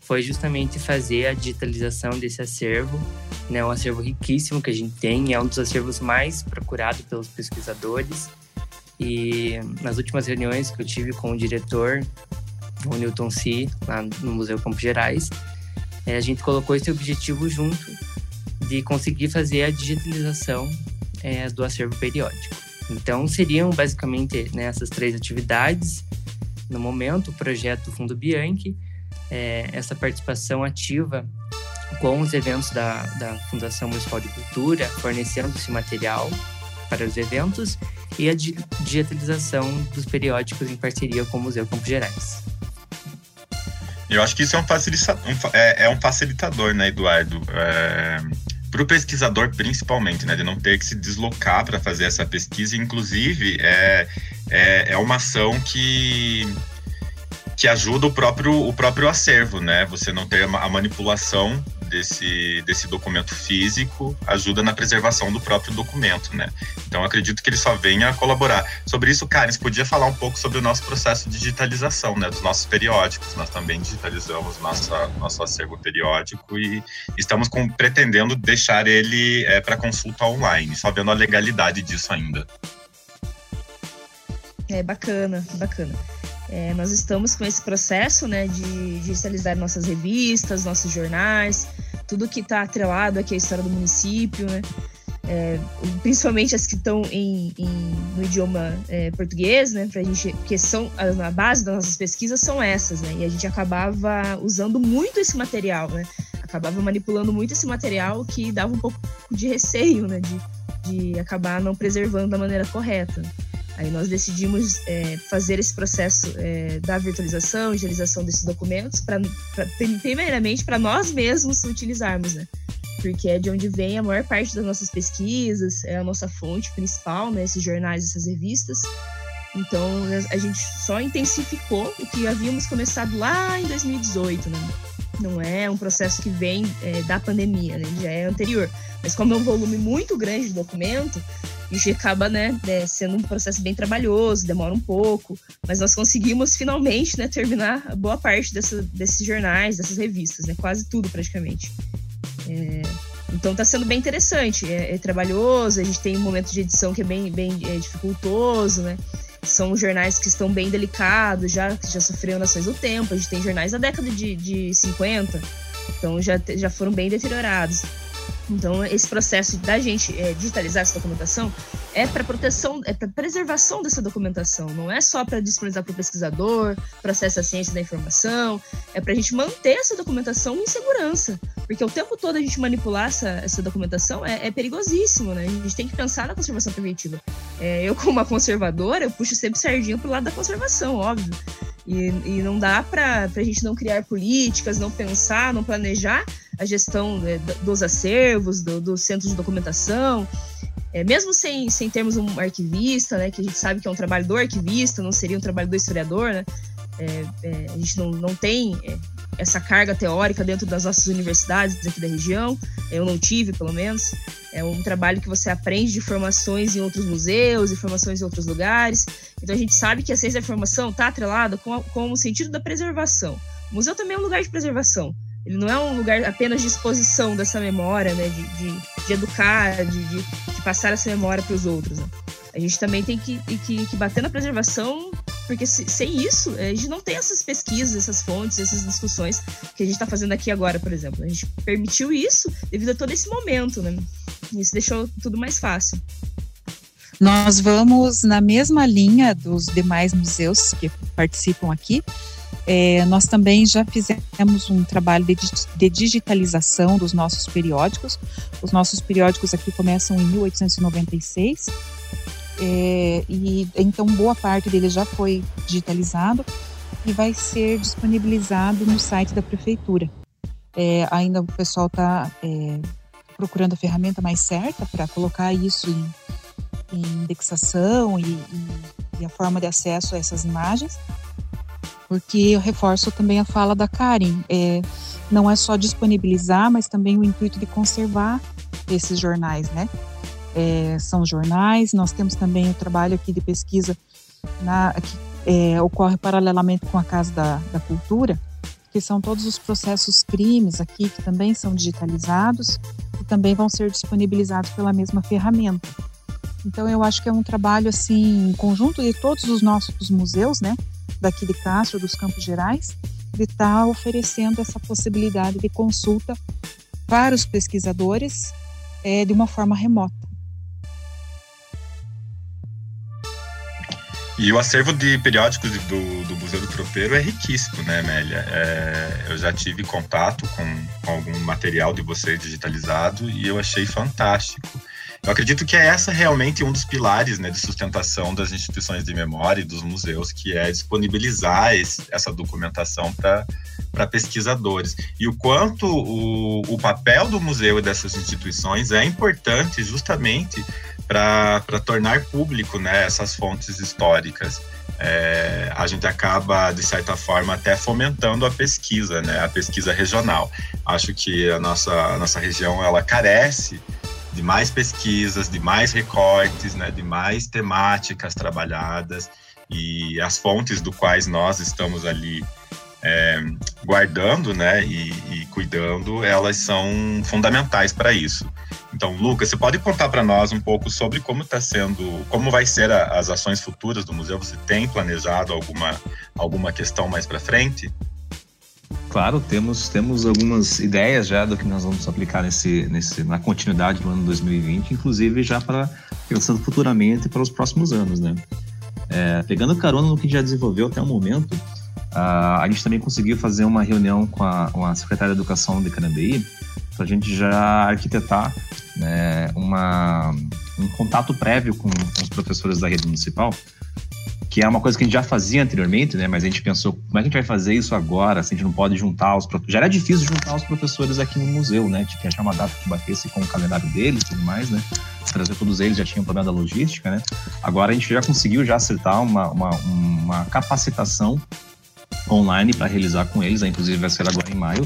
foi justamente fazer a digitalização desse acervo, né, um acervo riquíssimo que a gente tem, é um dos acervos mais procurados pelos pesquisadores. E nas últimas reuniões que eu tive com o diretor, o Newton C, lá no Museu Campos Gerais, é, a gente colocou esse objetivo junto de conseguir fazer a digitalização é, do acervo periódico. Então, seriam basicamente né, essas três atividades. No momento, o projeto Fundo Bianchi, é, essa participação ativa com os eventos da, da Fundação Municipal de Cultura, fornecendo esse material para os eventos, e a digitalização dos periódicos em parceria com o Museu Campos Gerais. Eu acho que isso é um, facilita um, é, é um facilitador, né, Eduardo? É, para o pesquisador, principalmente, né, de não ter que se deslocar para fazer essa pesquisa. Inclusive, é, é, é uma ação que que ajuda o próprio, o próprio acervo, né? Você não ter a manipulação desse, desse documento físico ajuda na preservação do próprio documento, né? Então acredito que ele só venha a colaborar. Sobre isso, Karen, você podia falar um pouco sobre o nosso processo de digitalização, né? Dos nossos periódicos. Nós também digitalizamos nossa, nosso acervo periódico e estamos com, pretendendo deixar ele é, para consulta online, só vendo a legalidade disso ainda. É bacana, bacana. É, nós estamos com esse processo né, de digitalizar nossas revistas, nossos jornais, tudo que está atrelado aqui à história do município, né? É, principalmente as que estão em, em, no idioma é, português, né, pra gente, que são a, a, base das nossas pesquisas são essas, né, e a gente acabava usando muito esse material, né, acabava manipulando muito esse material que dava um pouco de receio, né, de, de acabar não preservando da maneira correta. Aí nós decidimos é, fazer esse processo é, da virtualização, digitalização desses documentos, pra, pra primeiramente para nós mesmos utilizarmos, né? Porque é de onde vem a maior parte das nossas pesquisas, é a nossa fonte principal, né? Esses jornais, essas revistas. Então a gente só intensificou o que havíamos começado lá em 2018, né? Não é um processo que vem é, da pandemia, né? Já é anterior. Mas como é um volume muito grande de documento, isso acaba, né, né, sendo um processo bem trabalhoso, demora um pouco, mas nós conseguimos finalmente, né, terminar boa parte dessa, desses jornais, dessas revistas, né, quase tudo praticamente. É, então está sendo bem interessante, é, é, trabalhoso, a gente tem um momento de edição que é bem, bem é, dificultoso, né, são jornais que estão bem delicados, já, já sofreram nações do tempo, a gente tem jornais da década de, de 50, então já, já foram bem deteriorados. Então, esse processo da gente é, digitalizar essa documentação é para proteção, é para preservação dessa documentação, não é só para disponibilizar para o pesquisador, processo da ciência da informação, é para a gente manter essa documentação em segurança, porque o tempo todo a gente manipular essa, essa documentação é, é perigosíssimo, né? A gente tem que pensar na conservação preventiva. É, eu, como uma conservadora, eu puxo sempre sardinha para o lado da conservação, óbvio. E, e não dá para a gente não criar políticas, não pensar, não planejar a gestão né, dos acervos, do, do centro de documentação, é, mesmo sem, sem termos um arquivista, né, que a gente sabe que é um trabalho do arquivista, não seria um trabalho do historiador, né, é, é, a gente não, não tem é, essa carga teórica dentro das nossas universidades aqui da região, eu não tive, pelo menos. É um trabalho que você aprende de formações em outros museus, informações em outros lugares. Então a gente sabe que a ciência da informação está atrelada com, a, com o sentido da preservação. O museu também é um lugar de preservação. Ele não é um lugar apenas de exposição dessa memória, né? De, de, de educar, de, de, de, passar essa memória para os outros. Né? A gente também tem que, que, que bater na preservação, porque se, sem isso, a gente não tem essas pesquisas, essas fontes, essas discussões que a gente está fazendo aqui agora, por exemplo. A gente permitiu isso devido a todo esse momento, né? Isso deixou tudo mais fácil. Nós vamos na mesma linha dos demais museus que participam aqui, é, nós também já fizemos um trabalho de, de, digitalização dos nossos periódicos. Os nossos periódicos aqui começam em 1896 é, e então boa parte dele já foi digitalizado e vai ser disponibilizado no site da prefeitura. É, ainda o pessoal está é, procurando a ferramenta mais certa para colocar isso em, em indexação e, e, e a forma de acesso a essas imagens porque eu reforço também a fala da Karen, é, não é só disponibilizar, mas também o intuito de conservar esses jornais, né? É, são jornais, nós temos também o trabalho aqui de pesquisa na, que é, ocorre paralelamente com a Casa da, da Cultura, que são todos os processos crimes aqui, que também são digitalizados e também vão ser disponibilizados pela mesma ferramenta. Então eu acho que é um trabalho assim, em conjunto de todos os nossos museus, né? daqui de Castro, dos Campos Gerais, de estar tá oferecendo essa possibilidade de consulta para os pesquisadores é, de uma forma remota. E o acervo de periódicos do, do Museu do Tropeiro é riquíssimo, né, Amélia? É, eu já tive contato com, com algum material de vocês digitalizado e eu achei fantástico. Eu acredito que é essa realmente um dos pilares né, de sustentação das instituições de memória e dos museus, que é disponibilizar esse, essa documentação para pesquisadores. E o quanto o, o papel do museu e dessas instituições é importante justamente para tornar público né, essas fontes históricas. É, a gente acaba, de certa forma, até fomentando a pesquisa, né, a pesquisa regional. Acho que a nossa, a nossa região ela carece de mais pesquisas, de mais recortes, né, de mais temáticas trabalhadas e as fontes do quais nós estamos ali é, guardando, né, e, e, cuidando, elas são fundamentais para isso. Então, Lucas, você pode contar para nós um pouco sobre como está sendo, como vai ser a, as ações futuras do museu? Você tem planejado alguma alguma questão mais para frente? Claro, temos, temos algumas ideias já do que nós vamos aplicar nesse, nesse, na continuidade do ano 2020, inclusive já para pensando futuramente para os próximos anos, né? É, pegando carona no que já desenvolveu até o momento, a, a gente também conseguiu fazer uma reunião com a, com a secretária de Educação de Canambeí para a gente já arquitetar né, uma, um contato prévio com, com os professores da rede municipal que é uma coisa que a gente já fazia anteriormente, né? Mas a gente pensou, como é que a gente vai fazer isso agora? Se a gente não pode juntar os Já era difícil juntar os professores aqui no museu, né? Tinha que achar uma data que batesse com o calendário deles e tudo mais, né? Trazer todos eles já tinha um problema da logística, né? Agora a gente já conseguiu já acertar uma, uma, uma capacitação online para realizar com eles, né? inclusive vai ser agora em maio,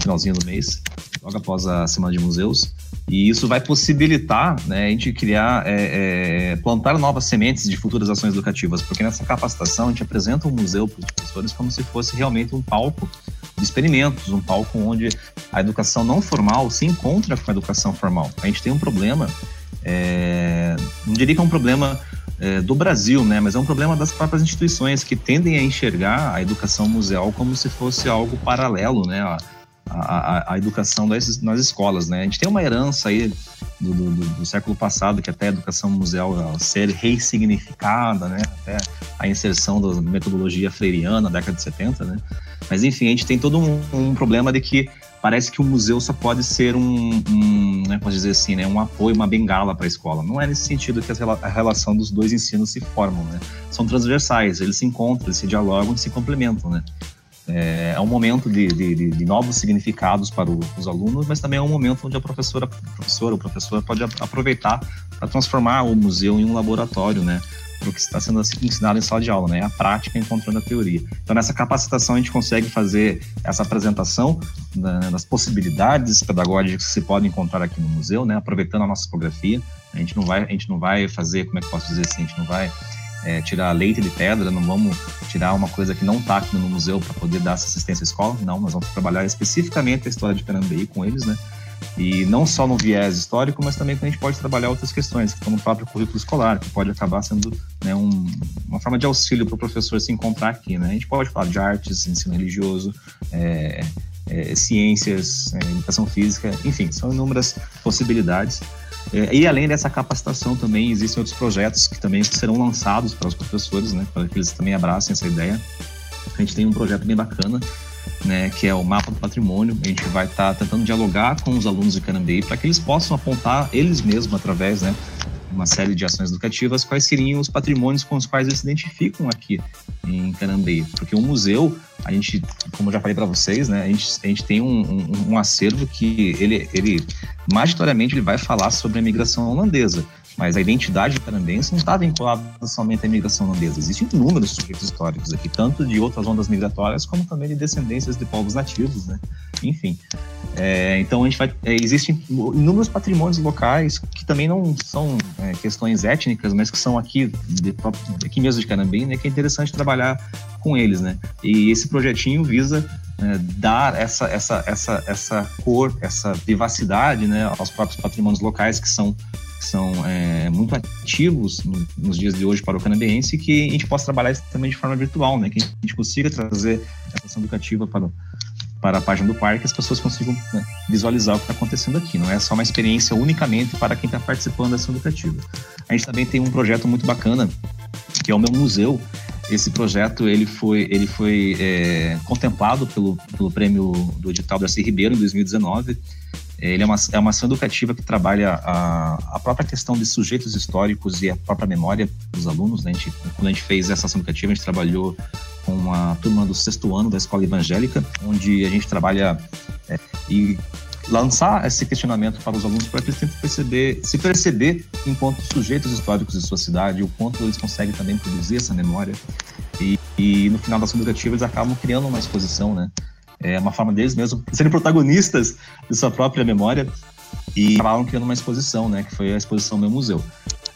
finalzinho do mês, logo após a Semana de Museus. E isso vai possibilitar né, a gente criar, é, é, plantar novas sementes de futuras ações educativas, porque nessa capacitação a gente apresenta o um museu para os professores como se fosse realmente um palco de experimentos, um palco onde a educação não formal se encontra com a educação formal. A gente tem um problema, é, não diria que é um problema é, do Brasil, né, mas é um problema das próprias instituições que tendem a enxergar a educação museal como se fosse algo paralelo, né, a, a, educação das, nas escolas, né? A gente tem uma herança aí do, do, do, século passado, que até a educação museal ser ressignificada, né? Até a inserção da metodologia freiriana na década de 70, né? Mas enfim, a gente tem todo um, um problema de que parece que o museu só pode ser um, um né, pode dizer assim, né, um apoio, uma bengala para a escola. Não é nesse sentido que a relação dos dois ensinos se formam, né? São transversais, eles se encontram, eles se dialogam e se complementam, né? É, é um momento de, de, de, novos significados para o, os alunos, mas também é um momento onde a professora, a professora ou professora pode aproveitar para transformar o museu em um laboratório, né? O que está sendo ensinado em sala de aula, né? A prática encontrando a teoria. Então, nessa capacitação, a gente consegue fazer essa apresentação né, das possibilidades pedagógicas que se podem encontrar aqui no museu, né? Aproveitando a nossa fotografia. A gente não vai, a gente não vai fazer, como é que posso dizer assim? A gente não vai é, tirar leite de pedra, não vamos tirar uma coisa que não está aqui no museu para poder dar assistência à escola. Não, nós vamos trabalhar especificamente a história de Carambeí com eles, né? E não só no viés histórico, mas também que a gente pode trabalhar outras questões, que estão no próprio currículo escolar, que pode acabar sendo né, um, uma forma de auxílio para o professor se encontrar aqui. Né? A gente pode falar de artes, ensino religioso, é, é, ciências, é, educação física, enfim, são inúmeras possibilidades é, e além dessa capacitação também existem outros projetos que também serão lançados para os professores, né, para que eles também abracem essa ideia. A gente tem um projeto bem bacana, né, que é o mapa do patrimônio. A gente vai estar tá tentando dialogar com os alunos de Canambei para que eles possam apontar eles mesmos através, né, uma série de ações educativas, quais seriam os patrimônios com os quais eles se identificam aqui em Canambei. Porque o museu, a gente, como eu já falei para vocês, né, a gente, a gente tem um, um, um acervo que ele, ele, majoritariamente, ele vai falar sobre a migração holandesa. Mas a identidade canadense não está vinculada somente à imigração holandesa. Existem inúmeros sujeitos históricos aqui, tanto de outras ondas migratórias, como também de descendências de povos nativos, né? Enfim. É, então, a gente vai, é, existem inúmeros patrimônios locais que também não são é, questões étnicas, mas que são aqui, de, aqui mesmo de Canambim, né? Que é interessante trabalhar com eles, né? E esse projetinho visa é, dar essa, essa, essa, essa cor, essa vivacidade né, aos próprios patrimônios locais que são que são é, muito ativos no, nos dias de hoje para o canadense que a gente possa trabalhar isso também de forma virtual, né? Que a gente consiga trazer essa ação educativa para o para a página do parque, as pessoas consigam né, visualizar o que está acontecendo aqui. Não é só uma experiência unicamente para quem está participando da ação educativa. A gente também tem um projeto muito bacana, que é o meu museu. Esse projeto ele foi, ele foi é, contemplado pelo, pelo prêmio do edital Darcy Ribeiro em 2019. Ele é uma, é uma ação educativa que trabalha a, a própria questão de sujeitos históricos e a própria memória dos alunos. Né? A gente, quando a gente fez essa ação educativa, a gente trabalhou com a turma do sexto ano da escola evangélica, onde a gente trabalha é, e lançar esse questionamento para os alunos para que eles tentem perceber, se perceber enquanto sujeitos históricos de sua cidade, o quanto eles conseguem também produzir essa memória. E, e no final da ação educativa eles acabam criando uma exposição, né? É uma forma deles mesmo serem protagonistas de sua própria memória e acabaram criando uma exposição, né? Que foi a exposição Meu Museu.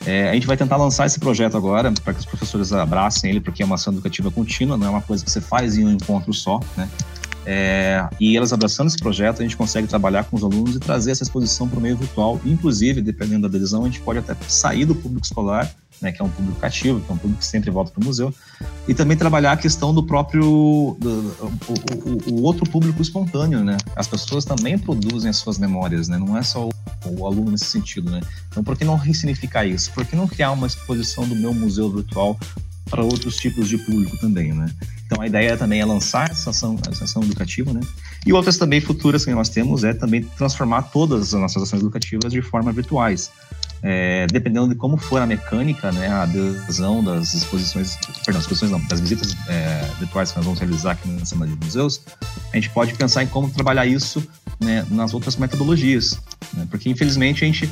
É, a gente vai tentar lançar esse projeto agora para que os professores abracem ele, porque é uma ação educativa contínua, não é uma coisa que você faz em um encontro só, né? É, e elas abraçando esse projeto, a gente consegue trabalhar com os alunos e trazer essa exposição para o meio virtual. Inclusive, dependendo da adesão, a gente pode até sair do público escolar, né, que é um público cativo, que é um público que sempre volta para o museu, e também trabalhar a questão do próprio do, o, o, o, outro público espontâneo, né? As pessoas também produzem as suas memórias, né? Não é só o, o aluno nesse sentido, né? Então, por que não ressignificar isso? Por que não criar uma exposição do meu museu virtual para outros tipos de público também, né? Então a ideia também é lançar essa ação, essa ação educativa, né? E outras também futuras que nós temos é também transformar todas as nossas ações educativas de forma virtuais. É, dependendo de como for a mecânica, né, a adesão das exposições, perdão, exposições não, das visitas é, virtuais que nós vamos realizar aqui na Semana de Museus, a gente pode pensar em como trabalhar isso né, nas outras metodologias, né, porque infelizmente a gente,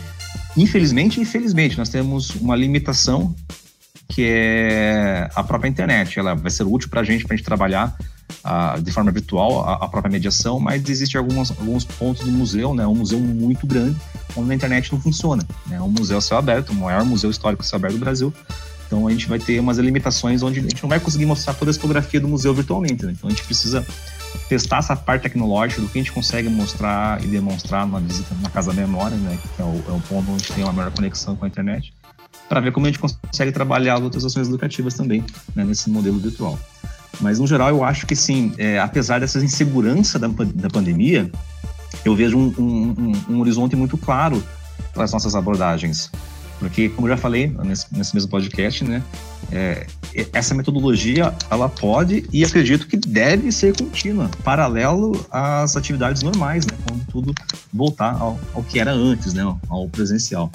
infelizmente, infelizmente, nós temos uma limitação que é a própria internet. Ela vai ser útil para a gente, para a gente trabalhar uh, de forma virtual a, a, própria mediação, mas existem alguns, pontos do museu, né? Um museu muito grande, onde a internet não funciona. É né? um museu a céu aberto, o maior museu histórico a céu aberto do Brasil. Então a gente vai ter umas limitações onde a gente não vai conseguir mostrar toda a fotografia do museu virtualmente. Né? Então a gente precisa testar essa parte tecnológica do que a gente consegue mostrar e demonstrar numa visita na Casa Memória, né? Que é o, é o ponto onde tem uma maior conexão com a internet para ver como a gente consegue trabalhar outras ações educativas também né, nesse modelo virtual. Mas, no geral, eu acho que, sim, é, apesar dessa insegurança da, da pandemia, eu vejo um, um, um, um horizonte muito claro para as nossas abordagens. Porque, como eu já falei nesse, nesse mesmo podcast, né, é, essa metodologia ela pode e acredito que deve ser contínua, paralelo às atividades normais, né, quando tudo voltar ao, ao que era antes, né, ao presencial.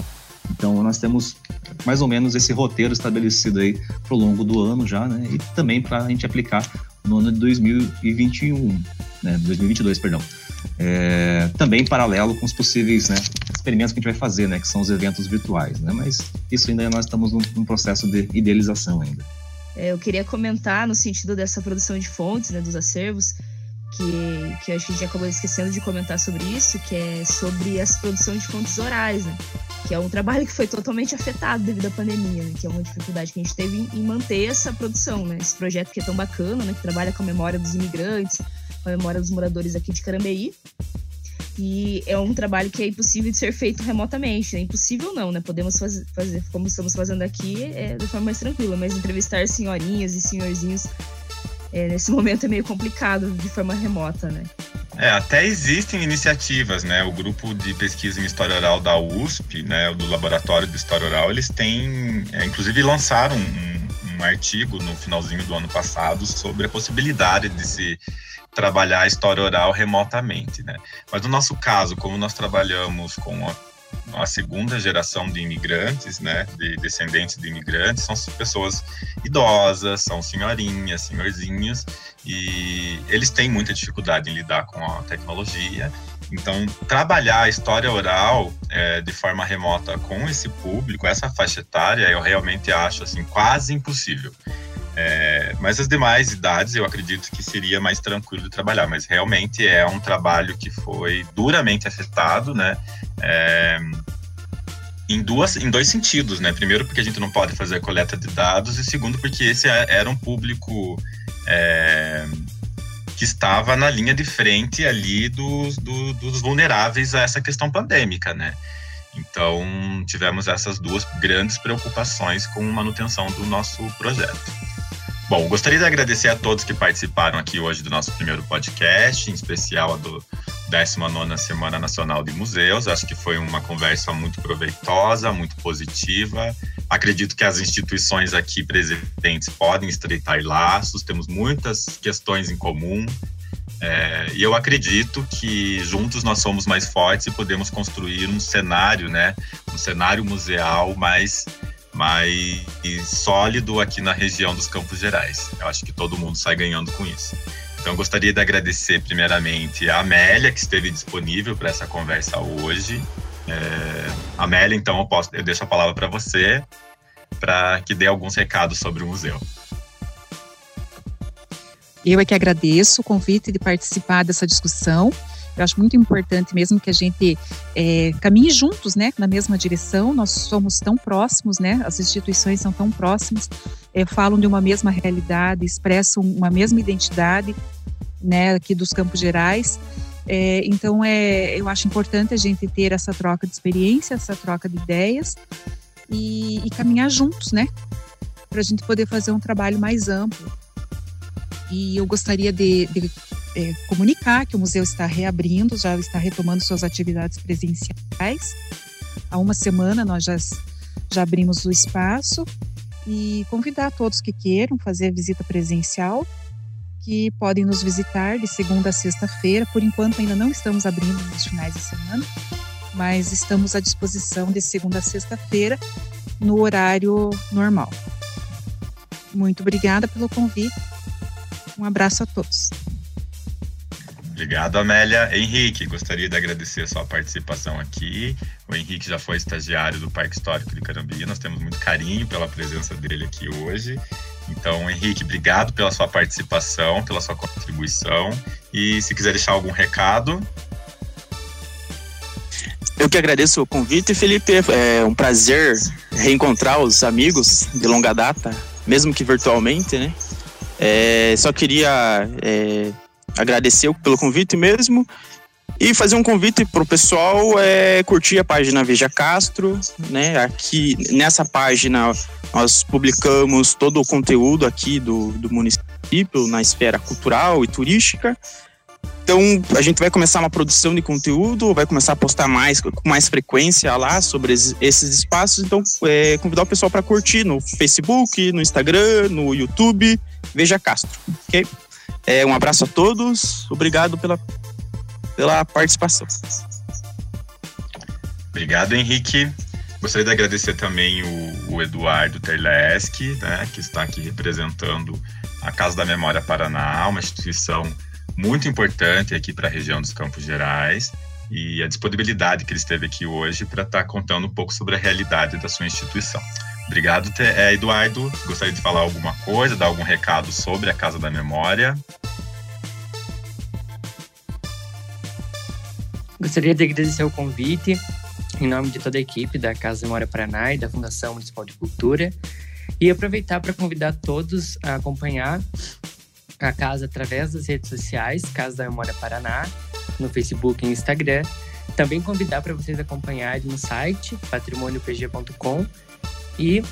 Então, nós temos mais ou menos esse roteiro estabelecido aí para o longo do ano já, né? E também para a gente aplicar no ano de 2021, né? 2022, perdão. É, também paralelo com os possíveis né, experimentos que a gente vai fazer, né? Que são os eventos virtuais, né? Mas isso ainda nós estamos num, num processo de idealização ainda. É, eu queria comentar no sentido dessa produção de fontes, né, dos acervos, que, que a gente acabou esquecendo de comentar sobre isso, que é sobre essa produção de fontes orais, né? Que é um trabalho que foi totalmente afetado devido à pandemia, né? que é uma dificuldade que a gente teve em, manter essa produção, né? Esse projeto que é tão bacana, né? Que trabalha com a memória dos imigrantes, com a memória dos moradores aqui de Carambeí. E é um trabalho que é impossível de ser feito remotamente. É impossível não, né? Podemos fazer, fazer como estamos fazendo aqui é, de forma mais tranquila, mas entrevistar senhorinhas e senhorzinhos é, nesse momento é meio complicado de forma remota, né? É, até existem iniciativas, né? O grupo de pesquisa em história oral da USP, né, do Laboratório de História Oral, eles têm, é, inclusive, lançaram um, um artigo no finalzinho do ano passado sobre a possibilidade de se trabalhar a história oral remotamente, né? Mas no nosso caso, como nós trabalhamos com a a segunda geração de imigrantes, né, de descendentes de imigrantes, são pessoas idosas, são senhorinhas, senhorzinhos, e eles têm muita dificuldade em lidar com a tecnologia. Então, trabalhar a história oral é, de forma remota com esse público, essa faixa etária, eu realmente acho assim quase impossível. É, mas as demais idades eu acredito que seria mais tranquilo trabalhar, mas realmente é um trabalho que foi duramente afetado, né? É, em, duas, em dois sentidos, né? Primeiro, porque a gente não pode fazer a coleta de dados, e segundo, porque esse é, era um público é, que estava na linha de frente ali dos, do, dos vulneráveis a essa questão pandêmica, né? Então, tivemos essas duas grandes preocupações com manutenção do nosso projeto. Bom, gostaria de agradecer a todos que participaram aqui hoje do nosso primeiro podcast, em especial a do 19 Semana Nacional de Museus. Acho que foi uma conversa muito proveitosa, muito positiva. Acredito que as instituições aqui presentes podem estreitar laços, temos muitas questões em comum, é, e eu acredito que juntos nós somos mais fortes e podemos construir um cenário, né, um cenário museal mais mais sólido aqui na região dos Campos Gerais. Eu acho que todo mundo sai ganhando com isso. Então, eu gostaria de agradecer primeiramente a Amélia, que esteve disponível para essa conversa hoje. É, Amélia, então, eu, posso, eu deixo a palavra para você, para que dê alguns recados sobre o museu. Eu é que agradeço o convite de participar dessa discussão. Eu acho muito importante mesmo que a gente é, caminhe juntos, né, na mesma direção. Nós somos tão próximos, né, as instituições são tão próximas, é, falam de uma mesma realidade, expressam uma mesma identidade, né, aqui dos Campos Gerais. É, então, é, eu acho importante a gente ter essa troca de experiência, essa troca de ideias e, e caminhar juntos, né, para a gente poder fazer um trabalho mais amplo e eu gostaria de, de é, comunicar que o museu está reabrindo, já está retomando suas atividades presenciais. Há uma semana nós já, já abrimos o espaço e convidar todos que queiram fazer a visita presencial, que podem nos visitar de segunda a sexta-feira. Por enquanto ainda não estamos abrindo nos finais de semana, mas estamos à disposição de segunda a sexta-feira no horário normal. Muito obrigada pelo convite um abraço a todos. Obrigado, Amélia. Henrique, gostaria de agradecer a sua participação aqui. O Henrique já foi estagiário do Parque Histórico de Carambi. Nós temos muito carinho pela presença dele aqui hoje. Então, Henrique, obrigado pela sua participação, pela sua contribuição. E se quiser deixar algum recado. Eu que agradeço o convite, Felipe. É um prazer reencontrar os amigos de longa data, mesmo que virtualmente, né? É, só queria é, agradecer pelo convite mesmo e fazer um convite para o pessoal é, curtir a página Veja Castro, né? Aqui nessa página nós publicamos todo o conteúdo aqui do, do município na esfera cultural e turística. Então a gente vai começar uma produção de conteúdo, vai começar a postar mais com mais frequência lá sobre esses espaços. Então é, convidar o pessoal para curtir no Facebook, no Instagram, no YouTube. Veja Castro, ok? É, um abraço a todos, obrigado pela, pela participação. Obrigado, Henrique. Gostaria de agradecer também o, o Eduardo Terleski, né, que está aqui representando a Casa da Memória Paraná, uma instituição muito importante aqui para a região dos Campos Gerais e a disponibilidade que ele esteve aqui hoje para estar tá contando um pouco sobre a realidade da sua instituição. Obrigado, é, Eduardo. Gostaria de falar alguma coisa, dar algum recado sobre a Casa da Memória? Gostaria de agradecer o convite em nome de toda a equipe da Casa da Memória Paraná e da Fundação Municipal de Cultura e aproveitar para convidar todos a acompanhar a casa através das redes sociais, Casa da Memória Paraná, no Facebook e Instagram. Também convidar para vocês acompanharem no site patrimoniopg.com e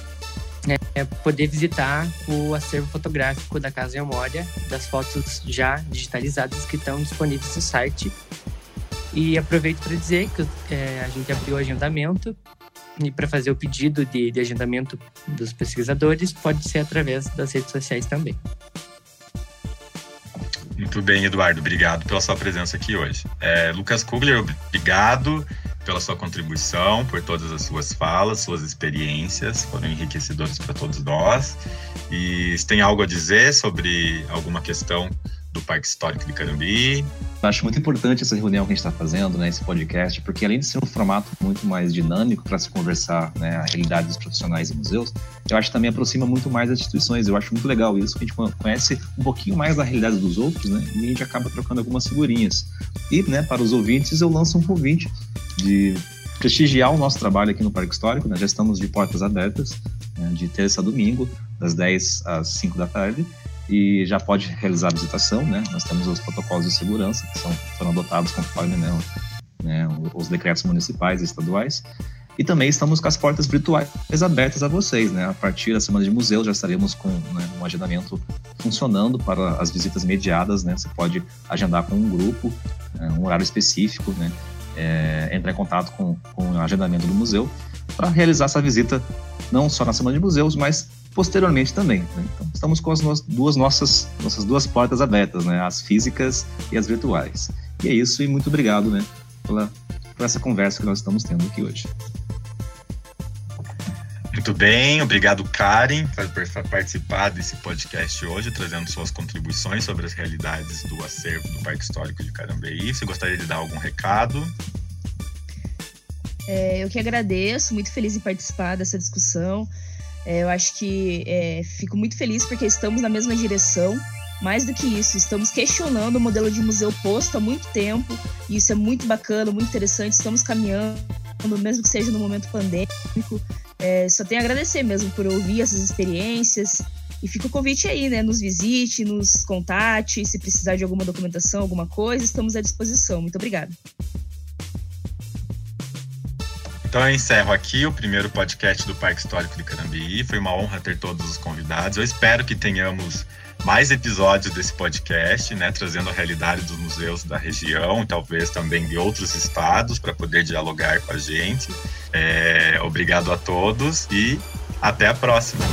é, poder visitar o acervo fotográfico da Casa Memória, das fotos já digitalizadas que estão disponíveis no site. E aproveito para dizer que é, a gente abriu o agendamento e para fazer o pedido de, de agendamento dos pesquisadores pode ser através das redes sociais também. Muito bem, Eduardo. Obrigado pela sua presença aqui hoje. É, Lucas Kugler, obrigado pela sua contribuição, por todas as suas falas, suas experiências, foram enriquecedoras para todos nós. E se tem algo a dizer sobre alguma questão do Parque Histórico de Carambi. Acho muito importante essa reunião que a gente está fazendo, né, esse podcast, porque além de ser um formato muito mais dinâmico para se conversar né, a realidade dos profissionais e museus, eu acho que também aproxima muito mais as instituições. Eu acho muito legal isso, que a gente conhece um pouquinho mais da realidade dos outros, né, e a gente acaba trocando algumas figurinhas. E, né, para os ouvintes, eu lanço um convite de prestigiar o nosso trabalho aqui no Parque Histórico, né, já estamos de portas abertas, né, de terça a domingo, das 10 às 5 da tarde e já pode realizar a visitação, né? Nós temos os protocolos de segurança que são, foram adotados conforme né, né, os decretos municipais e estaduais. E também estamos com as portas virtuais abertas a vocês, né? A partir da semana de museu já estaremos com né, um agendamento funcionando para as visitas mediadas, né? Você pode agendar com um grupo, né, um horário específico, né? É, entrar em contato com, com o agendamento do museu para realizar essa visita não só na semana de museus, mas posteriormente também. Né? Então, estamos com as duas nossas, nossas duas portas abertas, né? As físicas e as virtuais. E é isso, e muito obrigado, né? Pela, por essa conversa que nós estamos tendo aqui hoje. Muito bem, obrigado Karen por participar desse podcast hoje, trazendo suas contribuições sobre as realidades do acervo do Parque Histórico de Carambeí. Você gostaria de dar algum recado? É, eu que agradeço, muito feliz em participar dessa discussão. É, eu acho que é, fico muito feliz porque estamos na mesma direção. Mais do que isso, estamos questionando o modelo de museu posto há muito tempo, e isso é muito bacana, muito interessante. Estamos caminhando, mesmo que seja no momento pandêmico. É, só tenho a agradecer mesmo por ouvir essas experiências. E fica o convite aí, né? Nos visite, nos contate. Se precisar de alguma documentação, alguma coisa, estamos à disposição. Muito obrigada. Então eu encerro aqui o primeiro podcast do Parque Histórico de Carambeí. Foi uma honra ter todos os convidados. Eu espero que tenhamos mais episódios desse podcast, né, trazendo a realidade dos museus da região e talvez também de outros estados para poder dialogar com a gente. É, obrigado a todos e até a próxima.